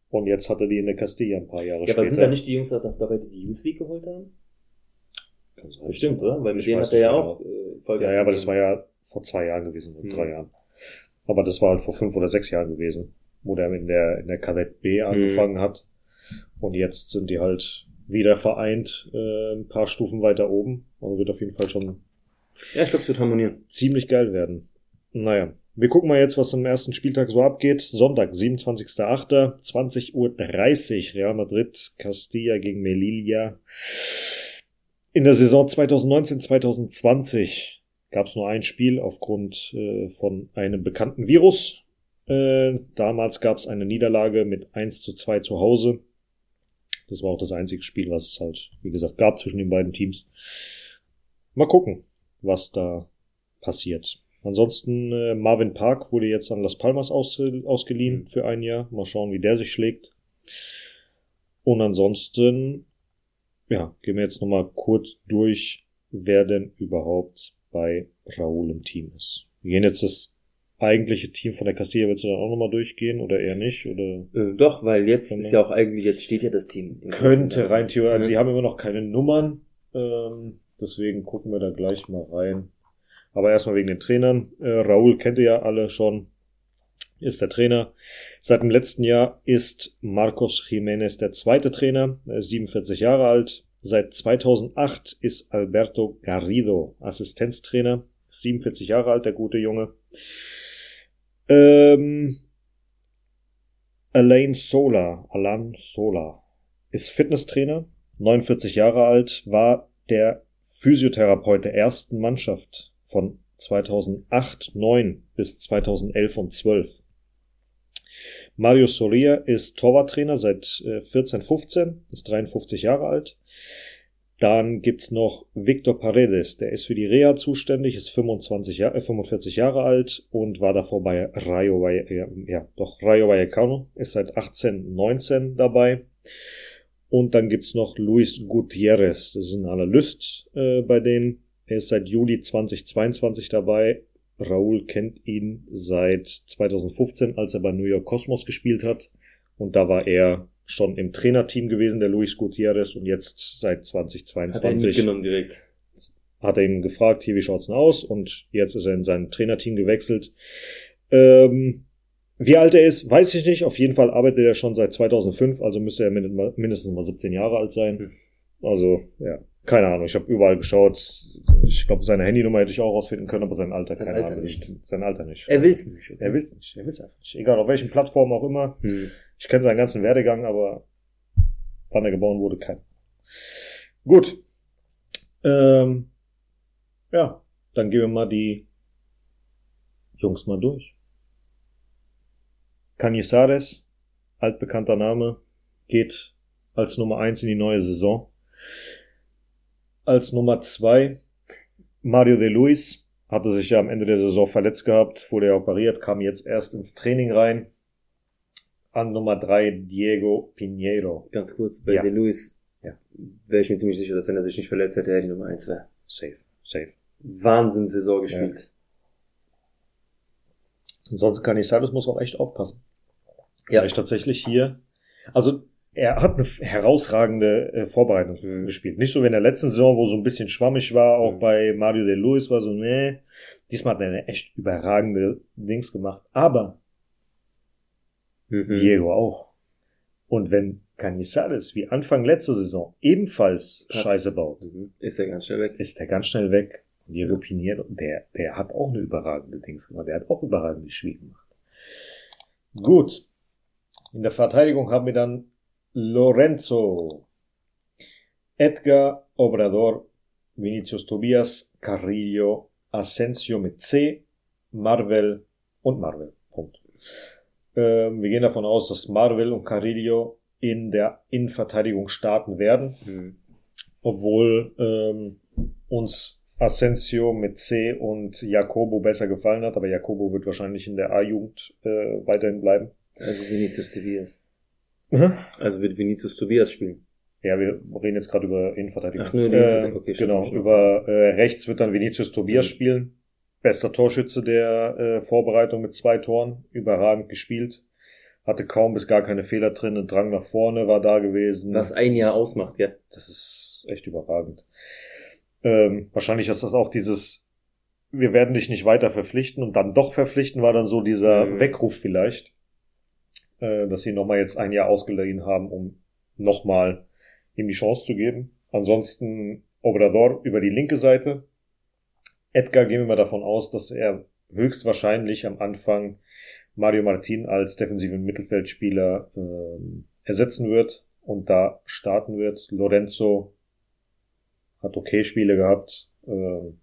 Und jetzt hat er die in der Castilla ein paar Jahre Ja, später. aber sind da nicht die Jungs da dabei, die die Youth League geholt haben? Kann sein. Bestimmt, oder? Weil mit Ich denen hat er ja nicht auch äh, Vollgas Ja, ja, aber das war ja vor zwei Jahren gewesen, oder Mhm. drei Jahren. Aber das war halt vor fünf oder sechs Jahren gewesen, wo der in der, in der Kadett B angefangen hat. Und jetzt sind die halt wieder vereint, äh, ein paar Stufen weiter oben. Also wird auf jeden Fall schon Ja, ich glaube, es wird harmonieren. ziemlich geil werden. Naja, wir gucken mal jetzt, was am ersten Spieltag so abgeht. Sonntag, 27.08., 20.30 Uhr, Real Madrid, Castilla gegen Melilla. In der Saison 2019-2020 gab es nur ein Spiel aufgrund äh, von einem bekannten Virus. Äh, damals gab es eine Niederlage mit 1 zu 2 zu Hause. Das war auch das einzige Spiel, was es halt, wie gesagt, gab zwischen den beiden Teams. Mal gucken, was da passiert. Ansonsten äh, Marvin Park wurde jetzt an Las Palmas aus, ausgeliehen für ein Jahr. Mal schauen, wie der sich schlägt. Und ansonsten, ja, gehen wir jetzt nochmal kurz durch, wer denn überhaupt bei Raúl im Team ist. Wir gehen jetzt das eigentliche Team von der Castilla, willst du dann auch nochmal durchgehen oder eher nicht? Oder Äh, doch, weil jetzt Genau. ist ja auch eigentlich, jetzt steht ja das Team. im könnte rein theoretisch, Ganzen. die haben immer noch keine Nummern, ähm, deswegen gucken wir da gleich mal rein. Aber erstmal wegen den Trainern. Äh, Raúl kennt ihr ja alle schon, ist der Trainer. Seit dem letzten Jahr ist Marcos Jiménez der zweite Trainer, er ist 47 Jahre alt. Seit 2008 ist Alberto Garrido Assistenztrainer, ist 47 Jahre alt, der gute Junge. Ähm, Alain Sola, Alan Sola, ist Fitnesstrainer, 49 Jahre alt, war der Physiotherapeut der ersten Mannschaft von 2008, 9 bis 2011 und 12. Mario Soria ist Torwarttrainer seit äh, 14, 15, ist 53 Jahre alt. Dann gibt's noch Victor Paredes, der ist für die Reha zuständig, ist 25 Jahr, äh, 45 Jahre alt und war davor bei Rayo, ja, doch, Rayo Vallecano, ist seit 18, 19 dabei. Und dann gibt's noch Luis Gutierrez, das ist ein Analyst äh, bei denen. Er ist seit Juli 2022 dabei. Raúl kennt ihn seit 2015, als er bei New York Cosmos gespielt hat. Und da war er schon im Trainerteam gewesen, der Luis Gutierrez, und jetzt seit Hat er ihn 2022 mitgenommen direkt. hat er ihn gefragt, hier, wie schaut's denn aus? Und jetzt ist er in sein Trainerteam gewechselt. Ähm, wie alt er ist, weiß ich nicht. Auf jeden Fall arbeitet er schon seit 2005, also müsste er mind- mindestens mal 17 Jahre alt sein. Hm. Also, ja, keine Ahnung. Ich habe überall geschaut. Ich glaube, seine Handynummer hätte ich auch rausfinden können, aber sein Alter, Sein keine Alter Ahnung. nicht. Sein Alter nicht. Er will's nicht. oder? Er will's nicht. Er will's einfach nicht. Egal, auf welchen Plattformen auch immer. Hm. Ich kenne seinen ganzen Werdegang, aber wann er geboren wurde, kein. Gut. Ähm, ja, dann gehen wir mal die Jungs mal durch. Canizares, altbekannter Name, geht als Nummer eins in die neue Saison. Als Nummer zwei Mario de Luis hatte sich ja am Ende der Saison verletzt gehabt, wurde ja operiert, kam jetzt erst ins Training rein. An Nummer drei Diego Pinheiro. Ganz kurz, bei Ja. den Luis Ja. wäre ich mir ziemlich sicher, dass wenn er sich nicht verletzt hätte, er die Nummer eins wäre. Safe, safe. Wahnsinn-Saison gespielt. Und sonst kann ich sagen, das muss auch echt aufpassen. Ja. Weil ich tatsächlich hier, also er hat eine herausragende äh, Vorbereitung Mhm. gespielt. Nicht so wie in der letzten Saison, wo so ein bisschen schwammig war, auch Mhm. bei Mario de Luis war so, nee. Diesmal hat er eine echt überragende Dings gemacht. Aber Mhm. Diego auch. Und wenn Canizares wie Anfang letzter Saison ebenfalls Patz. Scheiße baut, Mhm. Ist er ganz schnell weg. ist er ganz schnell weg. Und Diego Pinheiro, der, der hat auch eine überragende Dings gemacht. Der hat auch überragende Spiele gemacht. Gut. In der Verteidigung haben wir dann Lorenzo, Edgar, Obrador, Vinicius Tobias, Carrillo, Asensio mit C, Marvel und Marvel. Punkt. Ähm, wir gehen davon aus, dass Marvel und Carrillo in der Innenverteidigung starten werden, Mhm. obwohl ähm, uns Asensio mit C und Jacobo besser gefallen hat, aber Jacobo wird wahrscheinlich in der A-Jugend äh, weiterhin bleiben. Also Vinicius Tobias. Also wird Vinicius Tobias spielen. Ja, wir reden jetzt gerade über Innenverteidigung. Ach, nur die äh. Okay, genau, über äh, rechts wird dann Vinicius Tobias Mhm. spielen. Bester Torschütze der äh, Vorbereitung mit zwei Toren. Überragend gespielt. Hatte kaum bis gar keine Fehler drin. Ein Drang nach vorne war da gewesen. Was ein Jahr ausmacht, gell? Das ist echt überragend. Ähm, wahrscheinlich ist das auch dieses, wir werden dich nicht weiter verpflichten und dann doch verpflichten, war dann so dieser Mhm. Weckruf vielleicht, äh, dass sie nochmal jetzt ein Jahr ausgeliehen haben, um nochmal ihm die Chance zu geben. Ansonsten Obrador über die linke Seite. Edgar gehen wir mal davon aus, dass er höchstwahrscheinlich am Anfang Mario Martin als defensiven Mittelfeldspieler ähm, ersetzen wird und da starten wird. Lorenzo hat okay Spiele gehabt, ähm,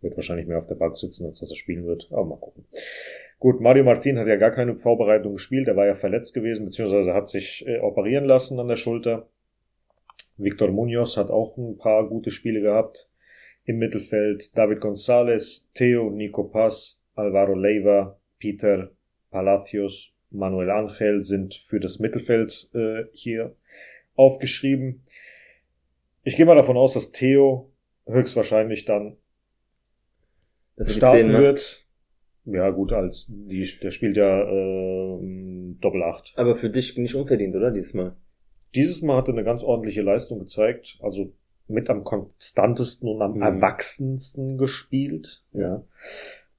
wird wahrscheinlich mehr auf der Bank sitzen, als dass er spielen wird, aber mal gucken. Gut, Mario Martin hat ja gar keine Vorbereitung gespielt, er war ja verletzt gewesen, beziehungsweise hat sich äh, operieren lassen an der Schulter. Victor Munoz hat auch ein paar gute Spiele gehabt im Mittelfeld. David González, Theo, Nico Paz, Alvaro Leiva, Peter Palacios, Manuel Angel sind für das Mittelfeld äh, hier aufgeschrieben. Ich gehe mal davon aus, dass Theo höchstwahrscheinlich dann die starten 10 macht. wird. Ja, gut, als die, der spielt ja ähm, Doppel 8. Aber für dich nicht unverdient, oder? Diesmal. Dieses Mal hat er eine ganz ordentliche Leistung gezeigt, also mit am konstantesten und am Mhm. erwachsensten gespielt. Ja.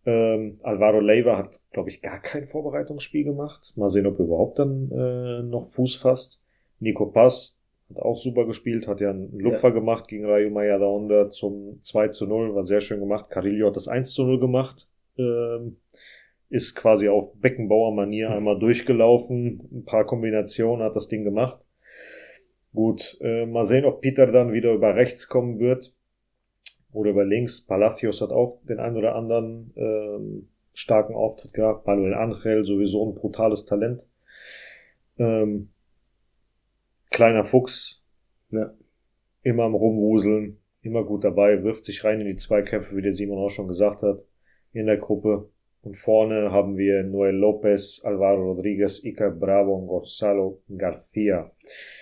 Ähm, Alvaro Leiva hat, glaube ich, gar kein Vorbereitungsspiel gemacht. Mal sehen, ob er überhaupt dann äh, noch Fuß fasst. Nico Paz hat auch super gespielt, hat ja einen Lupfer gemacht gegen Rayo Majadahonda zum 2 zu 0, war sehr schön gemacht. Carillo hat das 1 zu 0 gemacht. Ähm, ist quasi auf Beckenbauer-Manier einmal durchgelaufen, ein paar Kombinationen hat das Ding gemacht. Gut, äh, mal sehen, ob Peter dann wieder über rechts kommen wird oder über links. Palacios hat auch den ein oder anderen ähm, starken Auftritt gehabt. Manuel Angel sowieso ein brutales Talent. Ähm, kleiner Fuchs, Ja. immer am Rumwuseln, immer gut dabei, wirft sich rein in die Zweikämpfe, wie der Simon auch schon gesagt hat, in der Gruppe. Und vorne haben wir Noel Lopez, Alvaro Rodriguez, Iker Bravo und Gonzalo Garcia.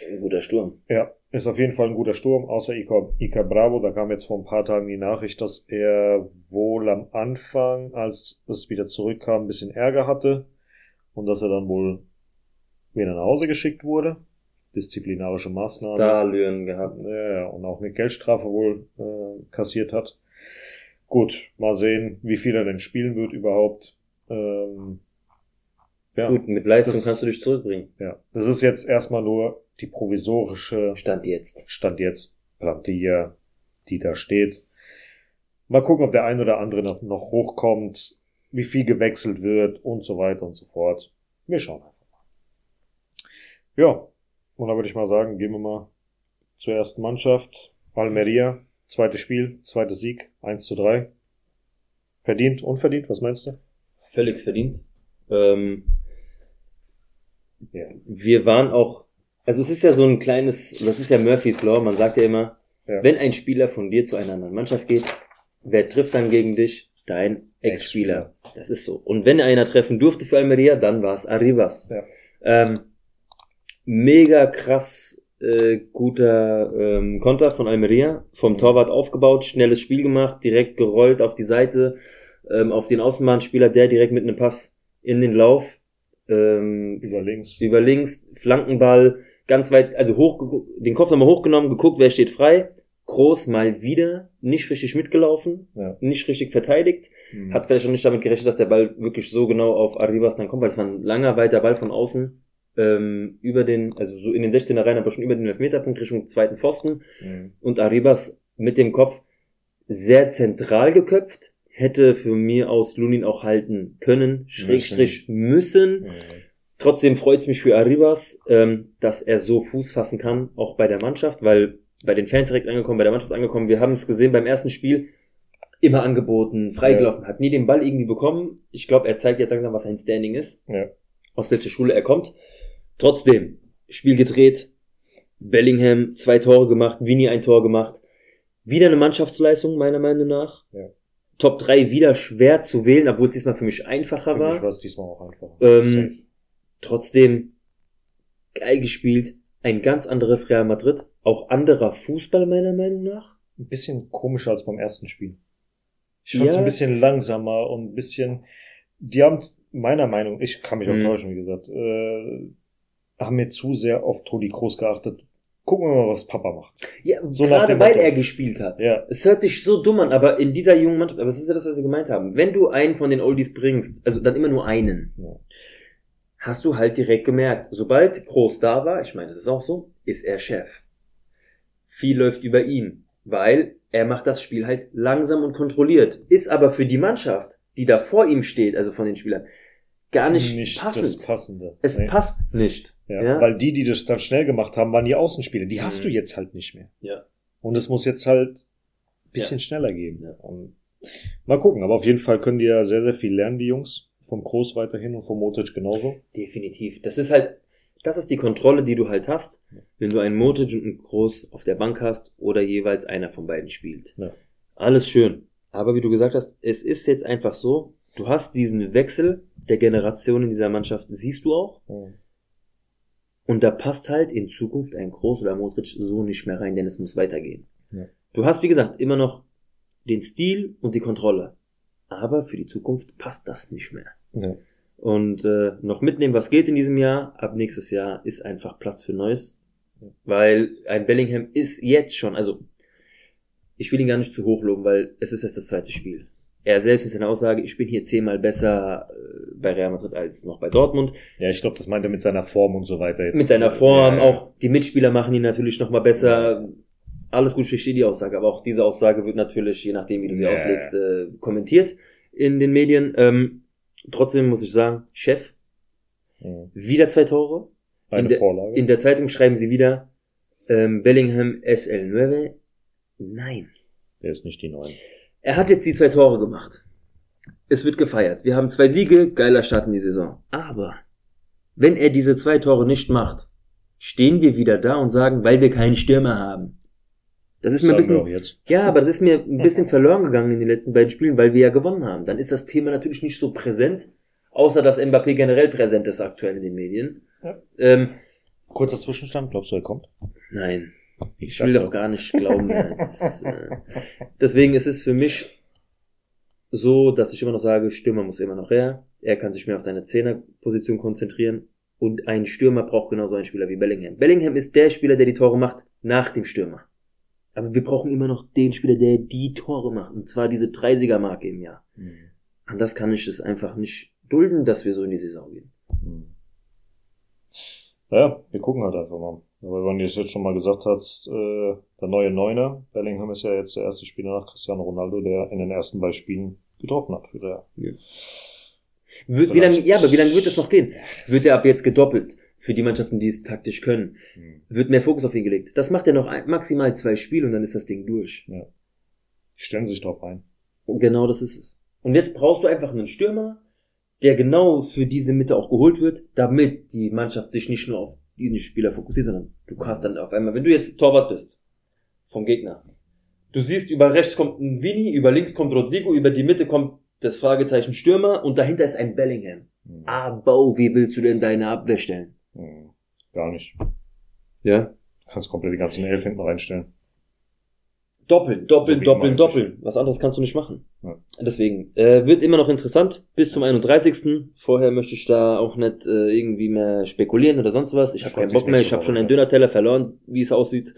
Ein guter Sturm. Ja, ist auf jeden Fall ein guter Sturm, außer Iker, Iker Bravo. Da kam jetzt vor ein paar Tagen die Nachricht, dass er wohl am Anfang, als es wieder zurückkam, ein bisschen Ärger hatte und dass er dann wohl wieder nach Hause geschickt wurde. Disziplinarische Maßnahmen. Starlöhren gehabt. Ja, ja, und auch eine Geldstrafe wohl äh, kassiert hat. Gut, mal sehen, wie viel er denn spielen wird überhaupt. Ähm, ja, Gut, mit Leistung Das- kannst du dich zurückbringen. ja, das ist jetzt erstmal nur die provisorische Stand jetzt. Stand jetzt Plantilla, die da steht. Mal gucken, ob der ein oder andere noch, noch hochkommt, wie viel gewechselt wird und so weiter und so fort. Wir schauen einfach mal. Ja, und dann würde ich mal sagen, gehen wir mal zur ersten Mannschaft. Almeria, zweites Spiel, zweites Sieg, 1 zu 3. Verdient, unverdient, was meinst du? Völlig verdient. Ähm, Ja. wir waren auch, also es ist ja so ein kleines, das ist ja Murphy's Law, man sagt ja immer, Ja. wenn ein Spieler von dir zu einer anderen Mannschaft geht, wer trifft dann gegen dich? Dein Ex-Spieler. Das ist so. Und wenn einer treffen durfte für Almeria, dann war es Arribas. Ja. Ähm, mega krass äh, guter ähm, Konter von Almeria, vom Torwart aufgebaut, schnelles Spiel gemacht, direkt gerollt auf die Seite, ähm, auf den Außenbahnspieler, der direkt mit einem Pass in den Lauf, ähm, Über links. über links, Flankenball, ganz weit, also hoch, den Kopf nochmal hochgenommen, geguckt, wer steht frei. Groß mal wieder, nicht richtig mitgelaufen, Ja. nicht richtig verteidigt. Mhm. Hat vielleicht auch nicht damit gerechnet, dass der Ball wirklich so genau auf Arribas dann kommt, weil es war ein langer, weiter Ball von außen ähm, über den, also so in den 16er rein, aber schon über den Elfmeterpunkt Richtung zweiten Pfosten. Mhm. Und Arribas mit dem Kopf sehr zentral geköpft, hätte für mir aus Lunin auch halten können, Schrägstrich müssen. Mhm. Trotzdem freut es mich für Arribas, ähm, dass er so Fuß fassen kann, auch bei der Mannschaft, weil bei den Fans direkt angekommen, bei der Mannschaft angekommen. Wir haben es gesehen beim ersten Spiel, immer angeboten, freigelaufen, hat nie den Ball irgendwie bekommen. Ich glaube, er zeigt jetzt langsam, was ein Standing ist, Ja. aus welcher Schule er kommt. Trotzdem, Spiel gedreht. Bellingham zwei Tore gemacht, Vini ein Tor gemacht. Wieder eine Mannschaftsleistung, meiner Meinung nach. Ja. Top 3 wieder schwer zu wählen, obwohl es diesmal für mich einfacher Für war. mich war es diesmal auch einfach. Ähm. Trotzdem geil gespielt. Ein ganz anderes Real Madrid. Auch anderer Fußball, meiner Meinung nach. Ein bisschen komischer als beim ersten Spiel. Ich fand es Ja. ein bisschen langsamer und ein bisschen, die haben, meiner Meinung, ich kann mich auch Mhm. täuschen, wie gesagt, äh, haben mir zu sehr auf Toni Kroos geachtet. Gucken wir mal, was Papa macht. Ja, So gerade weil Motto. er gespielt hat. Ja. Es hört sich so dumm an, aber in dieser jungen Mannschaft, aber das ist ja das, was sie gemeint haben. Wenn du einen von den Oldies bringst, also dann immer nur einen, Ja. hast du halt direkt gemerkt, sobald Groß da war, ich meine, das ist auch so, ist er Chef. Viel läuft über ihn, weil er macht das Spiel halt langsam und kontrolliert. Ist aber für die Mannschaft, die da vor ihm steht, also von den Spielern, gar nicht, passend. das Passende. es Nee. passt nicht. Ja, Ja. Weil die, die das dann schnell gemacht haben, waren die Außenspieler. Die hast Mhm. du jetzt halt nicht mehr. Ja. Und es muss jetzt halt ein bisschen schneller gehen. Ja. Und mal gucken. Aber auf jeden Fall können die ja sehr, sehr viel lernen, die Jungs. Vom Groß weiterhin und vom Modric genauso. Definitiv. Das ist halt, das ist die Kontrolle, die du halt hast, wenn du einen Motic und einen Groß auf der Bank hast oder jeweils einer von beiden spielt. Ja. Alles schön. Aber wie du gesagt hast, es ist jetzt einfach so, du hast diesen Wechsel der Generation in dieser Mannschaft, siehst du auch. Und da passt halt in Zukunft ein Groß oder Modric so nicht mehr rein, denn es muss weitergehen. Ja. Du hast, wie gesagt, immer noch den Stil und die Kontrolle. Aber für die Zukunft passt das nicht mehr Ja. und äh, noch mitnehmen, was geht in diesem Jahr. Ab nächstes Jahr ist einfach Platz für Neues. Ja. Weil ein Bellingham ist jetzt schon, also ich will ihn gar nicht zu hoch loben, weil es ist erst das zweite Spiel. Er selbst ist eine Aussage, ich bin hier zehnmal besser äh, bei Real Madrid als noch bei Dortmund. Ja, ich glaube, das meint er mit seiner Form und so weiter jetzt. Mit seiner Form, Ja, ja. auch die Mitspieler machen ihn natürlich noch mal besser. Alles gut, ich verstehe die Aussage, aber auch diese Aussage wird natürlich, je nachdem, wie du sie Ja. auslegst, äh, kommentiert in den Medien. Ähm, trotzdem muss ich sagen, Chef, Mhm. wieder zwei Tore. Eine in der- Vorlage. In der Zeitung schreiben sie wieder, ähm, Bellingham SL9. Nein. der ist nicht die neuen. Er hat jetzt die zwei Tore gemacht. Es wird gefeiert. Wir haben zwei Siege, geiler Start in die Saison. Aber wenn er diese zwei Tore nicht macht, stehen wir wieder da und sagen, weil wir keinen Stürmer haben. Das ist mir ein bisschen, ja, aber das ist mir ein bisschen verloren gegangen in den letzten beiden Spielen, weil wir ja gewonnen haben. Dann ist das Thema natürlich nicht so präsent, außer dass Mbappé generell präsent ist aktuell in den Medien. Ja. Ähm, Kurzer Zwischenstand, glaubst du, er kommt? nein, ich will doch. gar nicht glauben. ist, äh, deswegen ist es für mich so, dass ich immer noch sage, Stürmer muss immer noch her. Er kann sich mehr auf seine Zehnerposition konzentrieren. Und ein Stürmer braucht genauso einen Spieler wie Bellingham. Bellingham ist der Spieler, der die Tore macht, nach dem Stürmer. Aber wir brauchen immer noch den Spieler, der die Tore macht. Und zwar diese 30er-Marke im Jahr. Anders kann ich es einfach nicht dulden, dass wir so in die Saison gehen. Mhm. Ja, wir gucken halt einfach mal. Aber wenn du es jetzt schon mal gesagt hast, äh, der neue Neuner, Bellingham ist ja jetzt der erste Spieler nach Cristiano Ronaldo, der in den ersten beiden Spielen getroffen hat für der. Wie, wie lange, ja, aber wie lange wird es noch gehen? Wird er ab jetzt gedoppelt? Für die Mannschaften, die es taktisch können. Wird mehr Fokus auf ihn gelegt. Das macht er noch maximal zwei Spiele und dann ist das Ding durch. Die stellen sich drauf ein. Und genau das ist es. Und jetzt brauchst du einfach einen Stürmer, der genau für diese Mitte auch geholt wird, damit die Mannschaft sich nicht nur auf diesen Spieler fokussiert, sondern du hast dann auf einmal, wenn du jetzt Torwart bist vom Gegner, du siehst, über rechts kommt ein Vini, über links kommt Rodrigo, über die Mitte kommt das Fragezeichen Stürmer und dahinter ist ein Bellingham. Mhm. Aber wie willst du denn deine Abwehr stellen? Mhm. Gar nicht. Ja. Du kannst komplett die ganzen Elf hinten reinstellen. Doppeln, doppeln, So doppeln, doppeln. Was anderes kannst du nicht machen. Ja. Deswegen, äh, wird immer noch interessant bis zum 31. Vorher möchte ich da auch nicht äh, irgendwie mehr spekulieren oder sonst was. Ich Ich habe keinen Bock mehr. Ich habe schon einen. Döner-Teller verloren, wie es aussieht.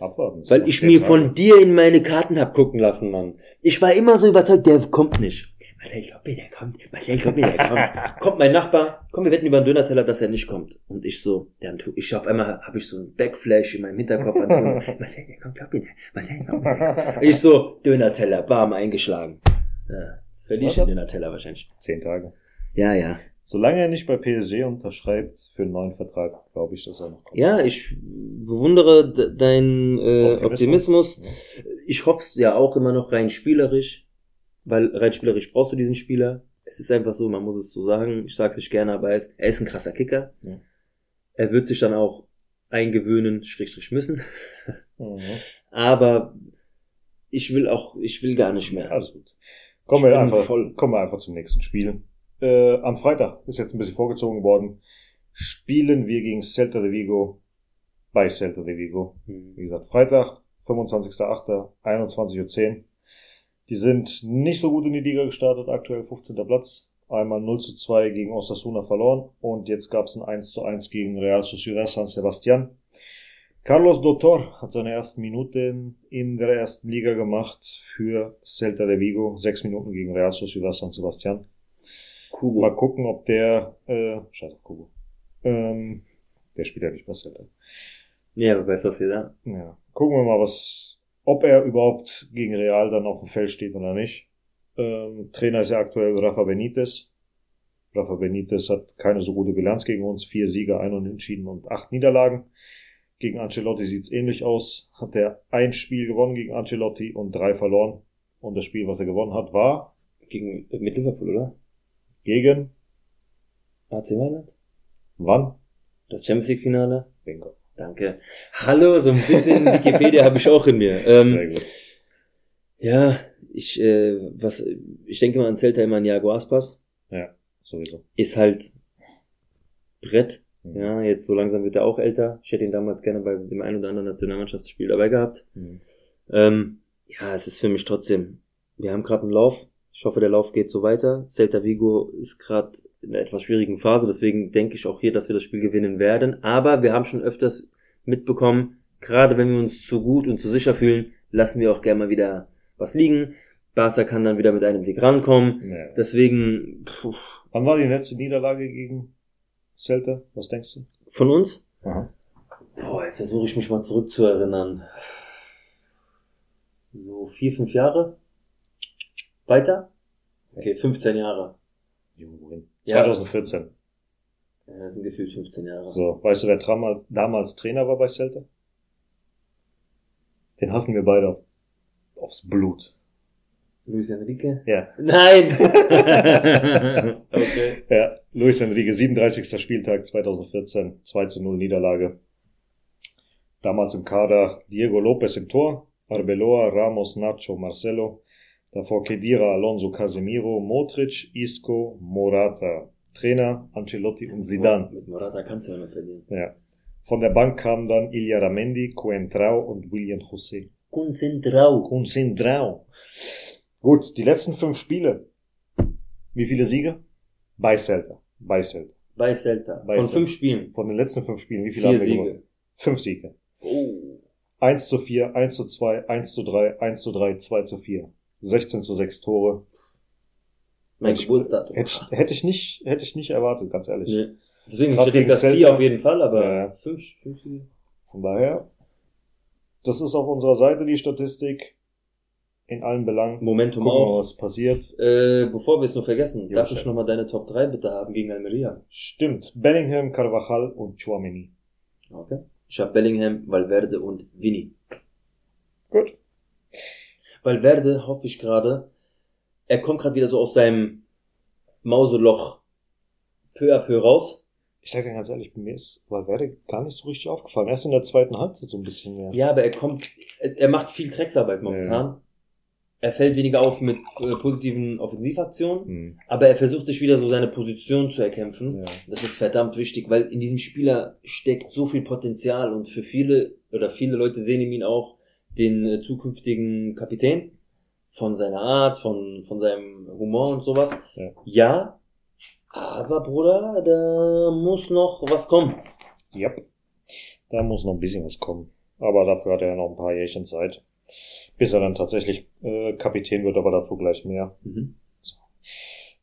Abwarten. Weil ich mir von dir in meine Karten hab gucken lassen, Mann. Ich war immer so überzeugt, der kommt nicht. Marcel, glaub mir, der kommt. Marcel, glaub mir, der kommt. kommt mein Nachbar, komm, wir wetten über einen Döner-Teller, dass er nicht kommt. Und ich so, der Anto ich auf einmal habe ich so ein Backflash in meinem Hinterkopf, Antonio. Marcel, der kommt, glaub der. Marcel, der kommt. Ich so, Döner-Teller, bam, eingeschlagen. Ja, jetzt verliere ich den Döner-Teller wahrscheinlich. Zehn Tage. Ja, ja. Solange er nicht bei PSG unterschreibt für einen neuen Vertrag, glaube ich, dass er noch kommt. Ja, ich bewundere de deinen äh, Optimismus. Ja. Ich hoffe es ja auch immer noch rein spielerisch, weil rein spielerisch brauchst du diesen Spieler. Es ist einfach so, man muss es so sagen. Ich sag's nicht gerne, aber er ist, er ist ein krasser Kicker. Ja. Er wird sich dann auch eingewöhnen, Schrägstrich müssen. Mhm. Aber ich will auch, ich will gar nicht mehr. Also gut. Kommen wir, einfach, voll. kommen wir einfach zum nächsten Spiel. Äh, am Freitag ist jetzt ein bisschen vorgezogen worden. Spielen wir gegen Celta de Vigo bei Celta de Vigo. Hm. Wie gesagt, Freitag, 25.08., 21.10 Uhr. Die sind nicht so gut in die Liga gestartet, aktuell 15. Platz. Einmal 0 zu 2 gegen Osasuna verloren und jetzt gab es ein 1 zu 1 gegen Real Sociedad San Sebastian. Carlos Dotor hat seine ersten Minuten in der ersten Liga gemacht für Celta de Vigo. Sechs Minuten gegen Real Sociedad San Sebastian. Kubo. Mal gucken, ob der, äh, scheiße, Kubo. Ähm, der spielt ja nicht bei Celta. Ja, aber bei Sociedad. Ja. Gucken wir mal, was, ob er überhaupt gegen Real dann auf dem Feld steht oder nicht. Ähm, Trainer ist ja aktuell Rafa Benitez. Rafa Benitez hat keine so gute Bilanz gegen uns. Vier Siege, ein Unentschieden und acht Niederlagen. Gegen Ancelotti sieht's ähnlich aus. Hat er ein Spiel gewonnen gegen Ancelotti und drei verloren. Und das Spiel, was er gewonnen hat, war Gegen, mit Liverpool, oder? gegen AC Mailand? wann? Das Champions League Finale? Bingo. Danke. Hallo, so ein bisschen Wikipedia habe ich auch in mir. Sehr Ähm, gut. ja, ich, äh, was, ich denke mal an Celta immer an Iago Aspas. Sowieso. Ist halt Brett. Mhm. Ja, jetzt so langsam wird er auch älter. Ich hätte ihn damals gerne bei so dem ein oder anderen Nationalmannschaftsspiel dabei gehabt. Mhm. Ähm, ja, es ist für mich trotzdem. Wir haben gerade einen Lauf. Ich hoffe, der Lauf geht so weiter. Celta Vigo ist gerade in einer etwas schwierigen Phase, deswegen denke ich auch hier, dass wir das Spiel gewinnen werden. Aber wir haben schon öfters mitbekommen, gerade wenn wir uns zu gut und zu sicher fühlen, lassen wir auch gerne mal wieder was liegen. Barca kann dann wieder mit einem Sieg rankommen. Ja. Deswegen, puh, Wann war die letzte Niederlage gegen Celta? Was denkst du? von uns? Aha. Boah, jetzt versuche ich mich mal zurückzuerinnern. So vier, fünf Jahre? Weiter? Okay, 15 Jahre. Wohin? Ja. 2014. Ja, das sind gefühlt 15 Jahre. So, weißt du, wer damals, damals Trainer war bei Celta? Den hassen wir beide auf, aufs Blut. Luis Enrique? Ja. Nein! okay. Ja, Luis Enrique, 37. Spieltag 2014, 2 zu 0 Niederlage. Damals im Kader Diego Lopez im Tor, Arbeloa, Ramos, Nacho, Marcelo. Davor Kedira, Alonso, Casemiro, Modric, Isco, Morata. Trainer Ancelotti und Zidane. Mit Morata kannst du ja noch verlieren. Ja. Von der Bank kamen dann Ilya Ramendi, Coentrao und William José. Concentrao. Concentrao. Gut, die letzten fünf Spiele. Wie viele Siege? Bei Celta. Bei Celta. Bei Celta. Bei Von Celta. fünf Spielen. Von den letzten fünf Spielen, wie viele Vier haben wir gewonnen? Siege. Fünf Siege. Oh. 1 zu 4, 1 zu 2, 1 zu 3, 1 zu 3, 2 zu 4. 16 zu 6 Tore. Mein Geburtsdatum. Hätte ich, hätte ich nicht, hätte ich nicht erwartet, ganz ehrlich. Nee. Deswegen, hätte jetzt Celta. vier auf jeden Fall, aber Ja. fünf, fünf Siege. Von daher, das ist auf unserer Seite die Statistik. In allen Belangen. Momentum Gucken auch. was passiert. Äh, bevor wir es noch vergessen, Jo, darf ich nochmal deine Top 3 bitte haben gegen Almeria? Stimmt. Bellingham, Carvajal und Chouameni. Okay. Ich habe Bellingham, Valverde und Vini. Gut. Valverde hoffe ich gerade, er kommt gerade wieder so aus seinem Mauseloch peu à peu raus. Ich sage dir ganz ehrlich, bei mir ist Valverde gar nicht so richtig aufgefallen. Erst in der zweiten Halbzeit so ein bisschen mehr. Ja, aber er kommt, er, macht viel Drecksarbeit momentan. Er fällt weniger auf mit äh, positiven Offensivaktionen, Hm. aber er versucht sich wieder so seine Position zu erkämpfen. ja. Das ist verdammt wichtig, weil in diesem Spieler steckt so viel Potenzial und für viele oder viele Leute sehen in ihm auch den äh, zukünftigen Kapitän von seiner Art, von, von seinem Humor und sowas. Ja. ja, aber Bruder, da muss noch was kommen. Ja. Da muss noch ein bisschen was kommen. Aber dafür hat er ja noch ein paar Jährchen Zeit. Bis er dann tatsächlich äh, Kapitän wird, aber dazu gleich mehr. Mhm.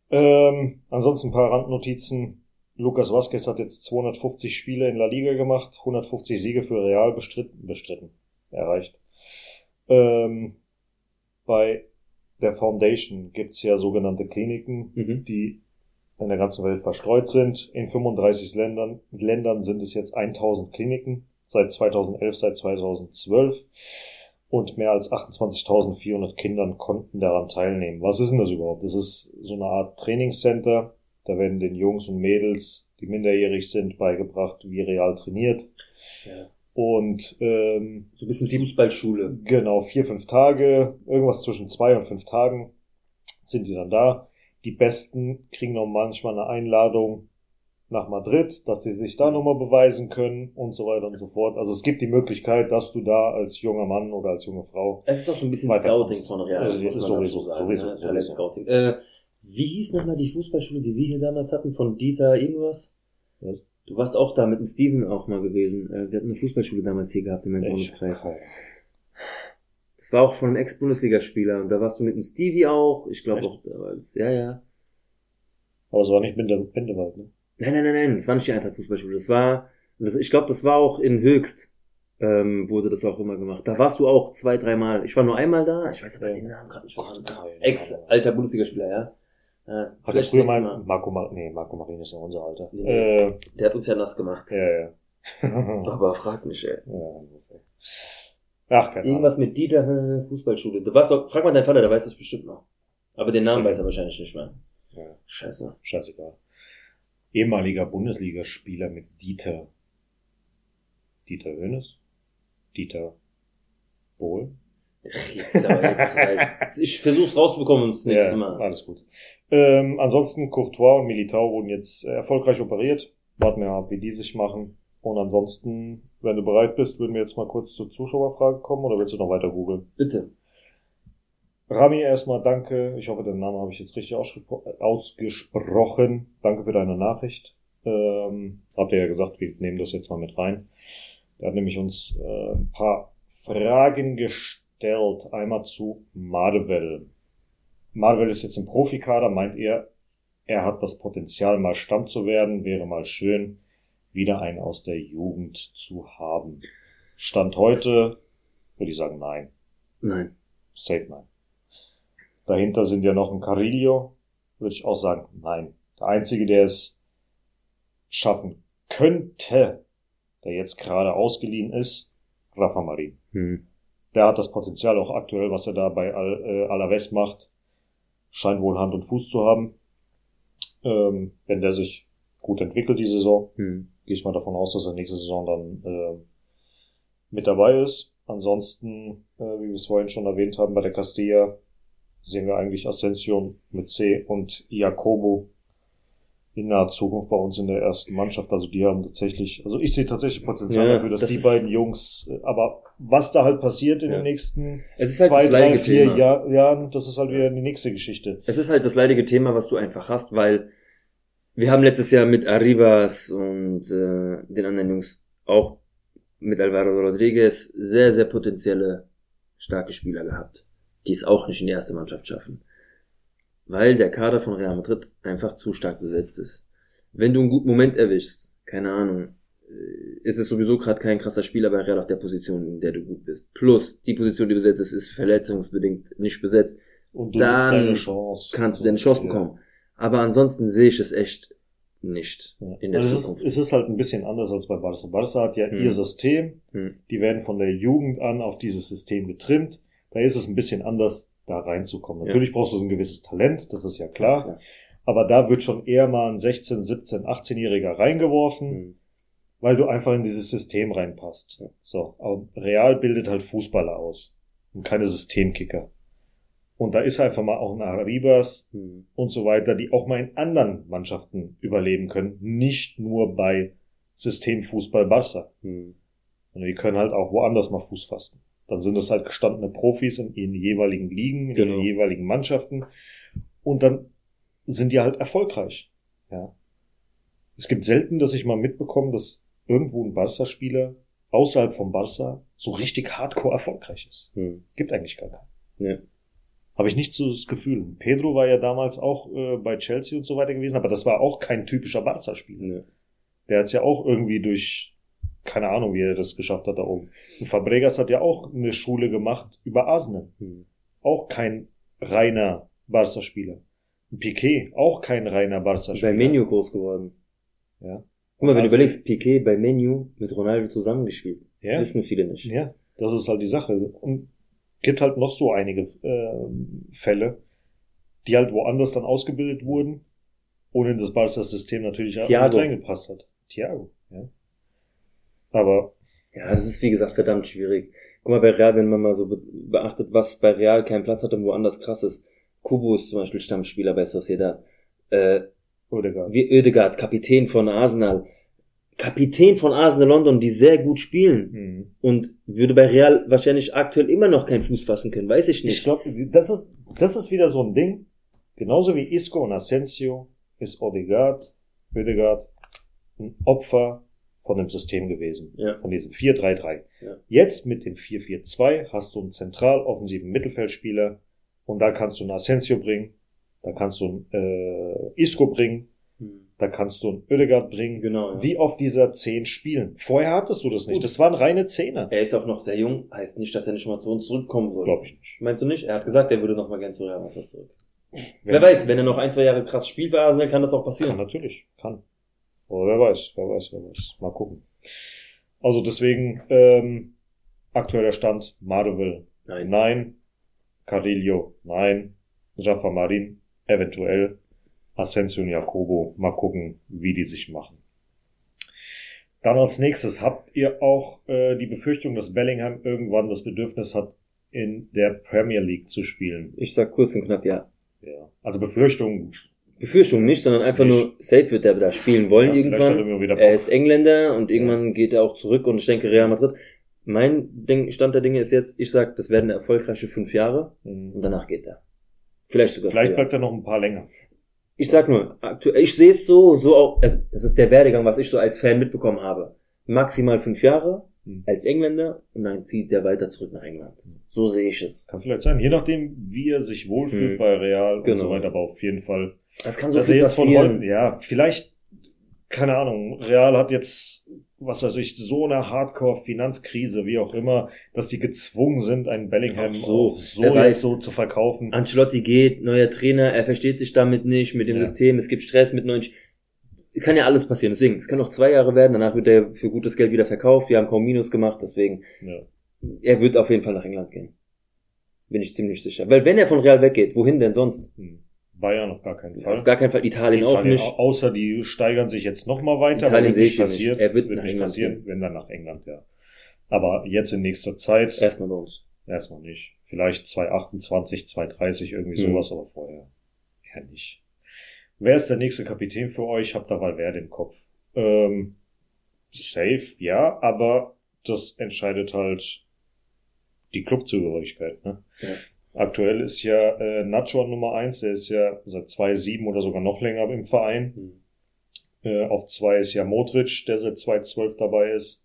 Ähm, ansonsten ein paar Randnotizen. Lucas Vazquez hat jetzt 250 Spiele in La Liga gemacht, 150 Siege für Real bestritten, bestritten, erreicht. Ähm, bei der Foundation gibt's ja sogenannte Kliniken, Mhm. die in der ganzen Welt verstreut sind. In 35 Ländern, Ländern sind es jetzt 1000 Kliniken, seit 2011, seit 2012. Und mehr als 28.400 Kindern konnten daran teilnehmen. Was ist denn das überhaupt? Das ist so eine Art Trainingscenter, Da werden den Jungs und Mädels, die minderjährig sind, beigebracht, wie Real trainiert. Ja. Und ähm, So ein bisschen Fußballschule. Genau, vier, fünf Tage, irgendwas zwischen zwei und fünf Tagen sind die dann da. Die Besten kriegen noch manchmal eine Einladung nach Madrid, dass sie sich da nochmal beweisen können und so weiter und so fort. Also es gibt die Möglichkeit, dass du da als junger Mann oder als junge Frau. Es ist auch so ein bisschen Scouting kommst. von Real, Ja, muss ist sowieso, sagen. sowieso, ne? sowieso. Scouting. Äh, wie hieß nochmal die Fußballschule, die wir hier damals hatten, von Dieter irgendwas? Was? Du warst auch da mit dem Steven auch mal gewesen. Äh, wir hatten eine Fußballschule damals hier gehabt in meinem Freundeskreis. Das war auch von einem Ex-Bundesligaspieler und da warst du mit dem Stevie auch. Ich glaube auch damals. Ja, ja. Aber es war nicht Binde, Bindewald, ne? Nein, nein, nein, nein. Das war nicht die Eintracht Fußballschule. Das war, das, ich glaube, das war auch in Höchst. Ähm, wurde das auch immer gemacht. Da warst du auch zwei, dreimal. Ich war nur einmal da. Ich weiß aber Ja. den Namen gerade nicht. Ex-alter Bundesligaspieler, ja. Äh, Hat er vielleicht früher mal, Marco Mar nee, Marco Marin ist ja unser Alter. Nee. Äh, Der hat uns ja nass gemacht. ja, ja. Aber frag mich, ey. ja. okay. Ach, keine Ahnung. Irgendwas mit Dieter äh, Fußballschule. Du warst auch, frag mal deinen Vater, der weiß das bestimmt noch. Aber den Namen weiß er wahrscheinlich nicht mehr. Ja, Scheiße. scheißegal. Ehemaliger Bundesligaspieler mit Dieter. Dieter Hönes? Dieter Bohl? Jetzt, aber jetzt reicht's. Ich versuch's rauszubekommen das nächste ja, Mal. alles gut. Ähm, ansonsten Courtois und Militao wurden jetzt äh, erfolgreich operiert. Warten wir mal ab, wie die sich machen. Und ansonsten, wenn du bereit bist, würden wir jetzt mal kurz zur Zuschauerfrage kommen oder willst du noch weiter googeln? Bitte. Rami, erstmal danke. Ich hoffe, den Namen habe ich jetzt richtig ausgespro ausgesprochen. Danke für deine Nachricht. Ähm, habt ihr ja gesagt, wir nehmen das jetzt mal mit rein. Er hat nämlich uns äh, ein paar Fragen gestellt. Einmal zu Marvel. Marvel ist jetzt im Profikader, meint er, er hat das Potenzial, mal Stamm zu werden, wäre mal schön, wieder einen aus der Jugend zu haben. Stand heute, würde ich sagen, nein. Nein. Safe nein. Dahinter sind ja noch ein Carillo, würde ich auch sagen, nein. Der einzige, der es schaffen könnte, der jetzt gerade ausgeliehen ist, Rafa Marin. Hm. Der hat das Potenzial auch aktuell, was er da bei Al äh, Alaves macht, scheint wohl Hand und Fuß zu haben. Ähm, wenn der sich gut entwickelt die Saison, Hm. gehe ich mal davon aus, dass er nächste Saison dann äh, mit dabei ist. Ansonsten, äh, wie wir es vorhin schon erwähnt haben, bei der Castilla sehen wir eigentlich Ascension mit C und Jacobo in naher Zukunft bei uns in der ersten Mannschaft. Also die haben tatsächlich, also ich sehe tatsächlich Potenzial Ja, dafür, dass das die beiden Jungs, äh, aber was da halt passiert in Ja. den nächsten halt zwei, drei, vier Thema. Jahr, Jahren, das ist halt wieder die nächste Geschichte. Es ist halt das leidige Thema, was du einfach hast, weil wir haben letztes Jahr mit Arribas und äh, den anderen Jungs auch mit Alvaro Rodriguez sehr, sehr potenzielle, starke Spieler gehabt, die es auch nicht in die erste Mannschaft schaffen. Weil der Kader von Real Madrid einfach zu stark besetzt ist. Wenn du einen guten Moment erwischst, keine Ahnung, äh, ist es sowieso gerade kein krasser Spieler bei Real auf der Position, in der du gut bist. Plus, die Position, die besetzt ist, ist verletzungsbedingt nicht besetzt Und du Dann deine Chance. kannst du deine Chance Ja. bekommen. Aber ansonsten sehe ich es echt nicht Ja. in der Also es, ist, es ist halt ein bisschen anders als bei Barca. Barca hat ja Hm. ihr System, Hm. die werden von der Jugend an auf dieses System getrimmt. Da ist es ein bisschen anders, da reinzukommen. Ja. Natürlich brauchst du so ein gewisses Talent, das ist ja Ganz klar. Aber da wird schon eher mal ein 16, 17, 18-Jähriger reingeworfen, Hm. weil du einfach in dieses System reinpasst. Ja. So, aber Real bildet halt Fußballer aus und keine Systemkicker. Und da ist einfach mal auch ein Arribas, Hm. und so weiter, die auch mal in anderen Mannschaften überleben können, nicht nur bei Systemfußball Barca. Hm. Und die können halt auch woanders mal Fuß fassen. Dann sind es halt gestandene Profis in ihren jeweiligen Ligen, in Genau. ihren jeweiligen Mannschaften. Und dann sind die halt erfolgreich. Ja. Es gibt selten, dass ich mal mitbekomme, dass irgendwo ein Barca-Spieler außerhalb vom Barca so richtig hardcore erfolgreich ist. Hm. Gibt eigentlich gar keinen. Ja. Habe ich nicht so das Gefühl. Pedro war ja damals auch äh, bei Chelsea und so weiter gewesen, aber das war auch kein typischer Barca-Spieler. Ja. Der hat es ja auch irgendwie durch, keine Ahnung, wie er das geschafft hat da oben. Und Fabregas hat ja auch eine Schule gemacht über Arsenal. Hm. Auch kein reiner Barca-Spieler. Piquet, auch kein reiner Barca-Spieler. Bei Menu groß geworden. Ja. Guck mal, wenn Also- du überlegst, Piquet bei Menu mit Ronaldo zusammengespielt. Ja. Wissen viele nicht. Ja, das ist halt die Sache. Und gibt halt noch so einige äh, Fälle, die halt woanders dann ausgebildet wurden ohne das Barca-System natürlich auch Thiago. reingepasst hat. Thiago, ja. Aber Ja, das ist wie gesagt verdammt schwierig. Guck mal, bei Real, wenn man mal so be beachtet, was bei Real keinen Platz hat und woanders krass ist. Kubo ist zum Beispiel Stammspieler bei Sociedad. Äh, Odegaard. wie Oedegaard, Kapitän von Arsenal. Kapitän von Arsenal London, die sehr gut spielen. Mhm. Und würde bei Real wahrscheinlich aktuell immer noch keinen Fuß fassen können, weiß ich Ich nicht. glaube, das ist, das ist wieder so ein Ding. Genauso wie Isco und Asensio ist Odegaard, Odegaard ein Opfer von dem System gewesen. Ja. Von diesem 4-3-3. Ja. Jetzt mit dem 4-4-2 hast du einen zentral offensiven Mittelfeldspieler und da kannst du einen Asensio bringen, da kannst du einen äh, Isco bringen, Hm. da kannst du einen Odegaard bringen, Genau. Ja. die auf dieser 10 spielen. Vorher hattest du das nicht. Gut. Das waren reine Zehner. Er ist auch noch sehr jung, heißt nicht, dass er nicht mal zu uns zurückkommen soll. Glaube ich nicht. Meinst du nicht? Er hat gesagt, er würde noch mal gern zu Real Madrid zurück. Wenn- Wer weiß, wenn er noch ein, zwei Jahre krass spielt bei Arsenal, kann das auch Kann passieren. natürlich, kann. Aber wer weiß, wer weiß, wer weiß. Mal gucken. Also deswegen, ähm, aktueller Stand, Marvel, Nein. nein. Carillo, nein. Rafa Marin, eventuell. Asensio und Jacobo, mal gucken, wie die sich machen. Dann als nächstes, habt ihr auch äh, die Befürchtung, dass Bellingham irgendwann das Bedürfnis hat, in der Premier League zu spielen? Ich sag kurz und knapp ja. Ja. Also Befürchtung, Befürchtung nicht, sondern einfach Nicht. nur safe wird er da spielen wollen ja, irgendwann. Er ist Engländer und irgendwann geht er auch zurück und ich denke Real Madrid. Mein Ding, Stand der Dinge ist jetzt, ich sag, das werden erfolgreiche fünf Jahre Mhm. und danach geht er. Vielleicht sogar Vielleicht früher. bleibt er noch ein paar länger. Ich sag nur, aktuell, ich sehe es so, so auch, also das ist der Werdegang, was ich so als Fan mitbekommen habe. Maximal fünf Jahre Mhm. als Engländer und dann zieht der weiter zurück nach England. So sehe ich es. Kann vielleicht sein, je nachdem, wie er sich wohlfühlt Mhm. bei Real und Genau. so weiter, aber auf jeden Fall. Das kann so er viel jetzt von passieren. heute, ja, vielleicht, keine Ahnung, Real hat jetzt, was weiß ich, so eine Hardcore-Finanzkrise, wie auch immer, dass die gezwungen sind, einen Bellingham Ach so, so, weiß. so zu verkaufen. Ancelotti geht, neuer Trainer, er versteht sich damit nicht, mit dem Ja. System, es gibt Stress mit neuen. Kann ja alles passieren. Deswegen, es kann noch zwei Jahre werden, danach wird er für gutes Geld wieder verkauft. Wir haben kaum Minus gemacht, deswegen, Ja. er wird auf jeden Fall nach England gehen. Bin ich ziemlich sicher. Weil wenn er von Real weggeht, wohin denn sonst? Hm. Bayern auf gar keinen Fall. Auf gar keinen Fall Italien, auch Italien nicht. au- Außer die steigern sich jetzt noch mal weiter, Italien sehe wird ich nicht hier nicht. passiert. Er wird wird nach nicht England passieren, gehen. wenn dann nach England, ja. Aber jetzt in nächster Zeit Erstmal bei uns. erstmal nicht. Vielleicht 228, 230, irgendwie Mhm. sowas, aber vorher ja nicht. Wer ist der nächste Kapitän für euch? Habt da Valverde im Kopf? Ähm, safe, ja, aber das entscheidet halt die Clubzugehörigkeit. Ne? Ja. Aktuell ist ja äh, Nacho Nummer eins, der ist ja seit 2007 oder sogar noch länger im Verein. Hm. Äh, auf zwei ist ja Modric, der seit 2012 dabei ist.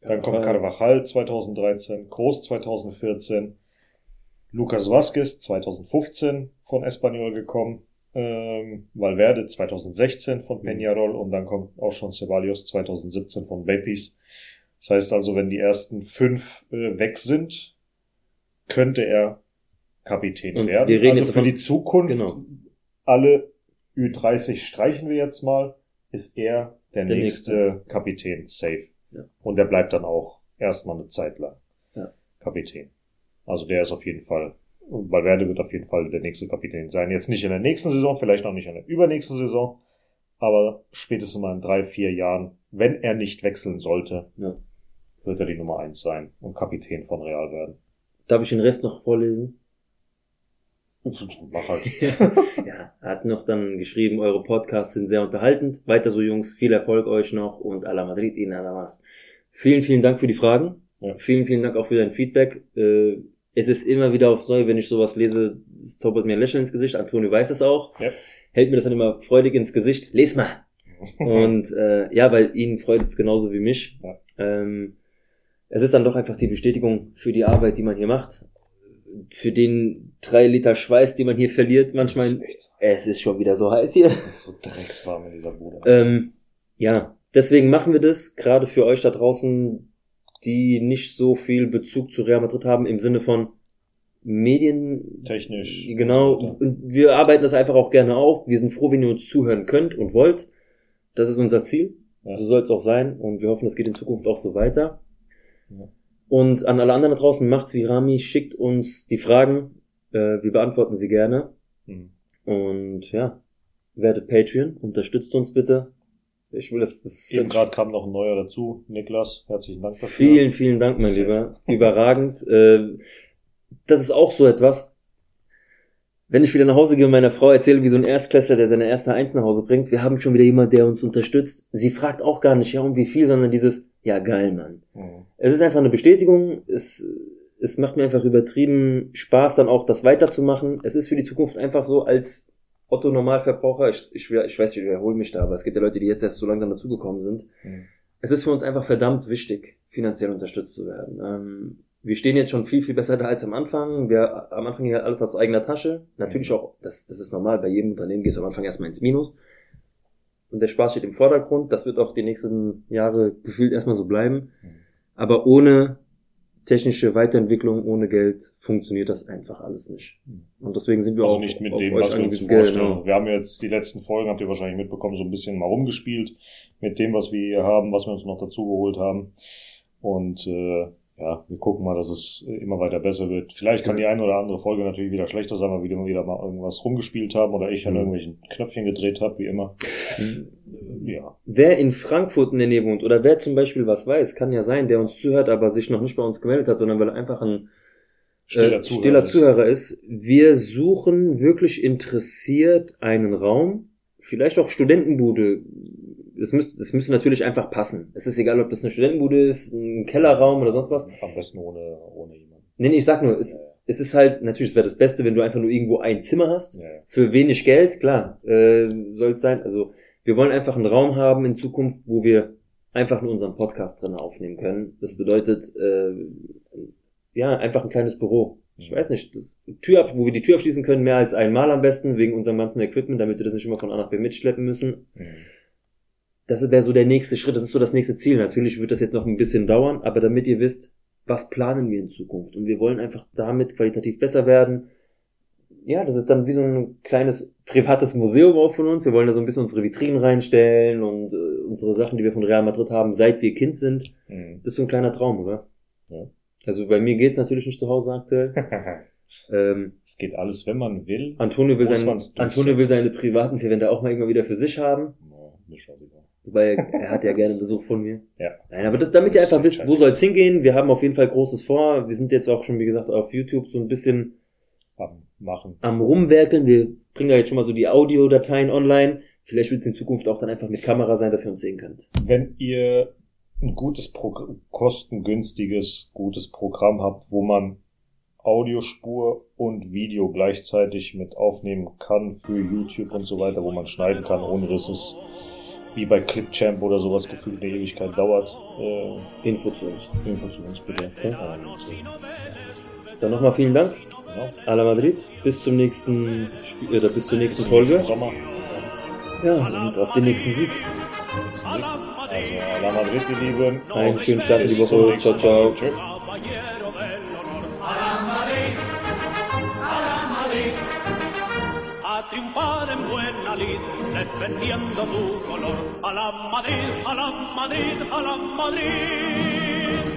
Dann kommt Carvajal. Carvajal 2013, Groß 2014, Lucas Vazquez 2015 von Espanyol gekommen, ähm, Valverde 2016 von Mhm. Peñarol und dann kommt auch schon Ceballos 2017 von Betis. Das heißt also, wenn die ersten fünf äh, weg sind, könnte er Kapitän Und werden. wir reden also jetzt für davon- die Zukunft, Genau. alle Ü30 streichen wir jetzt mal, ist er der, Der nächste, Kapitän, safe. Ja. Und der bleibt dann auch erstmal eine Zeit lang Ja. Kapitän. Also der ist auf jeden Fall, Valverde wird auf jeden Fall der nächste Kapitän sein. Jetzt nicht in der nächsten Saison, vielleicht auch nicht in der übernächsten Saison, aber spätestens mal in drei, vier Jahren, wenn er nicht wechseln sollte, Ja. wird er die Nummer eins sein und Kapitän von Real werden. Darf ich den Rest noch vorlesen? Mach halt. ja, hat noch dann geschrieben, eure Podcasts sind sehr unterhaltend. Weiter so, Jungs, viel Erfolg euch noch und a la Madrid y nada más. Vielen, vielen Dank für die Fragen. Ja. Vielen, vielen Dank auch für dein Feedback. Äh, es ist immer wieder aufs Neue, wenn ich sowas lese, es zaubert mir ein Lächeln ins Gesicht. Antonio weiß es auch. Ja. Hält mir das dann immer freudig ins Gesicht. Les mal! Und äh, ja, weil ihn freut es genauso wie mich. Ja. Ähm, es ist dann doch einfach die Bestätigung für die Arbeit, die man hier macht. Für den drei Liter Schweiß, die man hier verliert, manchmal. Ist so. Es ist schon wieder so heiß hier. Das ist so dreckswarm in dieser Bude. Ähm, ja, deswegen machen wir das, gerade für euch da draußen, die nicht so viel Bezug zu Real Madrid haben, im Sinne von Medien. Technisch. Genau, und wir arbeiten das einfach auch gerne auf. Wir sind froh, wenn ihr uns zuhören könnt und wollt. Das ist unser Ziel. Ja. So soll es auch sein und wir hoffen, es geht in Zukunft auch so weiter. Ja. Und an alle anderen da draußen, macht's wie Rami, schickt uns die Fragen. Äh, wir beantworten sie gerne. Mhm. Und ja, werdet Patreon, unterstützt uns bitte. Ich will das, das Eben gerade kam noch ein neuer dazu. Niklas, herzlichen Dank dafür. Vielen, vielen Dank, mein Lieber. Überragend. Äh, das ist auch so etwas. Wenn ich wieder nach Hause gehe und meiner Frau erzähle, wie so ein Erstklässler, der seine erste Eins nach Hause bringt, wir haben schon wieder jemand, der uns unterstützt. Sie fragt auch gar nicht, ja, um wie viel, sondern dieses, ja, geil, Mann. Mhm. Es ist einfach eine Bestätigung. Es, es macht mir einfach übertrieben Spaß, dann auch das weiterzumachen. Es ist für die Zukunft einfach so als Otto Normalverbraucher, ich, ich, ich weiß, ich wiederhole mich da, aber es gibt ja Leute, die jetzt erst so langsam dazugekommen sind. Mhm. Es ist für uns einfach verdammt wichtig, finanziell unterstützt zu werden. Ähm, wir stehen jetzt schon viel, viel besser da als am Anfang. Wir, am Anfang ging halt alles aus eigener Tasche. Natürlich auch, das, das ist normal, bei jedem Unternehmen gehst du am Anfang erstmal ins Minus. Und der Spaß steht im Vordergrund. Das wird auch die nächsten Jahre gefühlt erstmal so bleiben. Mhm. Aber ohne technische Weiterentwicklung, ohne Geld funktioniert das einfach alles nicht. Und deswegen sind wir Also auch nicht mit auf dem, was wir uns angewiesen. vorstellen. Genau. Wir haben jetzt die letzten Folgen, habt ihr wahrscheinlich mitbekommen, so ein bisschen mal rumgespielt mit dem, was wir hier haben, was wir uns noch dazu geholt haben. Und äh, ja, wir gucken mal, dass es immer weiter besser wird. Vielleicht kann die eine oder andere Folge natürlich wieder schlechter sein, weil wir wieder mal irgendwas rumgespielt haben oder ich an Mhm. irgendwelchen Knöpfchen gedreht habe, wie immer. Ja. Wer in Frankfurt in der Nähe wohnt oder wer zum Beispiel was weiß, kann ja sein, der uns zuhört, aber sich noch nicht bei uns gemeldet hat, sondern weil er einfach ein Stiller äh, Zuhörer stiller. Zuhörer ist. Wir suchen wirklich interessiert einen Raum, vielleicht auch Studentenbude. Das müsste, das müsste natürlich einfach passen. Es ist egal, ob das eine Studentenbude ist, ein Kellerraum oder sonst was. Am besten ohne, ohne jemanden. Nee, nee, ich sag nur, es, es ist halt, natürlich, es wäre das Beste, wenn du einfach nur irgendwo ein Zimmer hast. Ja, ja. Für wenig Geld, klar, äh, soll es sein. Also wir wollen einfach einen Raum haben in Zukunft, wo wir einfach nur unseren Podcast drin aufnehmen können. Das bedeutet, äh, ja, einfach ein kleines Büro. Ich weiß nicht, das Tür ab, wo wir die Tür abschließen können, mehr als einmal am besten, wegen unserem ganzen Equipment, damit wir das nicht immer von A nach B mitschleppen müssen. Mhm. Das wäre so der nächste Schritt, das ist so das nächste Ziel. Natürlich wird das jetzt noch ein bisschen dauern, aber damit ihr wisst, was planen wir in Zukunft. Und wir wollen einfach damit qualitativ besser werden. Ja, das ist dann wie so ein kleines privates Museum auch von uns. Wir wollen da so ein bisschen unsere Vitrinen reinstellen und äh, unsere Sachen, die wir von Real Madrid haben, seit wir Kind sind. Mhm. Das ist so ein kleiner Traum, oder? Ja. Also bei mir geht's natürlich nicht zu Hause aktuell. Ähm, Es geht alles, wenn man will. Antonio will, Muss seine, man's durchsetzen. Antonio will seine privaten Verwender auch mal irgendwann wieder für sich haben. Ja, mir. Wobei er hat ja gerne Besuch von mir. Ja. Nein, aber das, damit ihr einfach wisst, wo soll's hingehen. Wir haben auf jeden Fall Großes vor. Wir sind jetzt auch schon, wie gesagt, auf YouTube so ein bisschen Am Machen. am Rumwerkeln. Wir bringen da jetzt schon mal so die Audiodateien online. Vielleicht wird es in Zukunft auch dann einfach mit Kamera sein, dass ihr uns sehen könnt. Wenn ihr ein gutes, Progr kostengünstiges, gutes Programm habt, wo man Audiospur und Video gleichzeitig mit aufnehmen kann für YouTube und so weiter, wo man schneiden kann, ohne dass es wie bei Clipchamp oder sowas gefühlt eine Ewigkeit dauert. Äh, Info zu uns. Info zu uns bitte. Ja. Äh, Dann nochmal vielen Dank. genau. A la Madrid. Bis zum nächsten Spiel, oder bis zur nächsten Folge. Sommer. Ja, und auf den nächsten Sieg. Also, à la Madrid, die Lieben. Einen schönen Start in die Bis Woche. nächsten Ciao, ciao. Tschö. A a a triunfar en buena lid, defendiendo tu color. A la Madrid, a la Madrid, a la Madrid.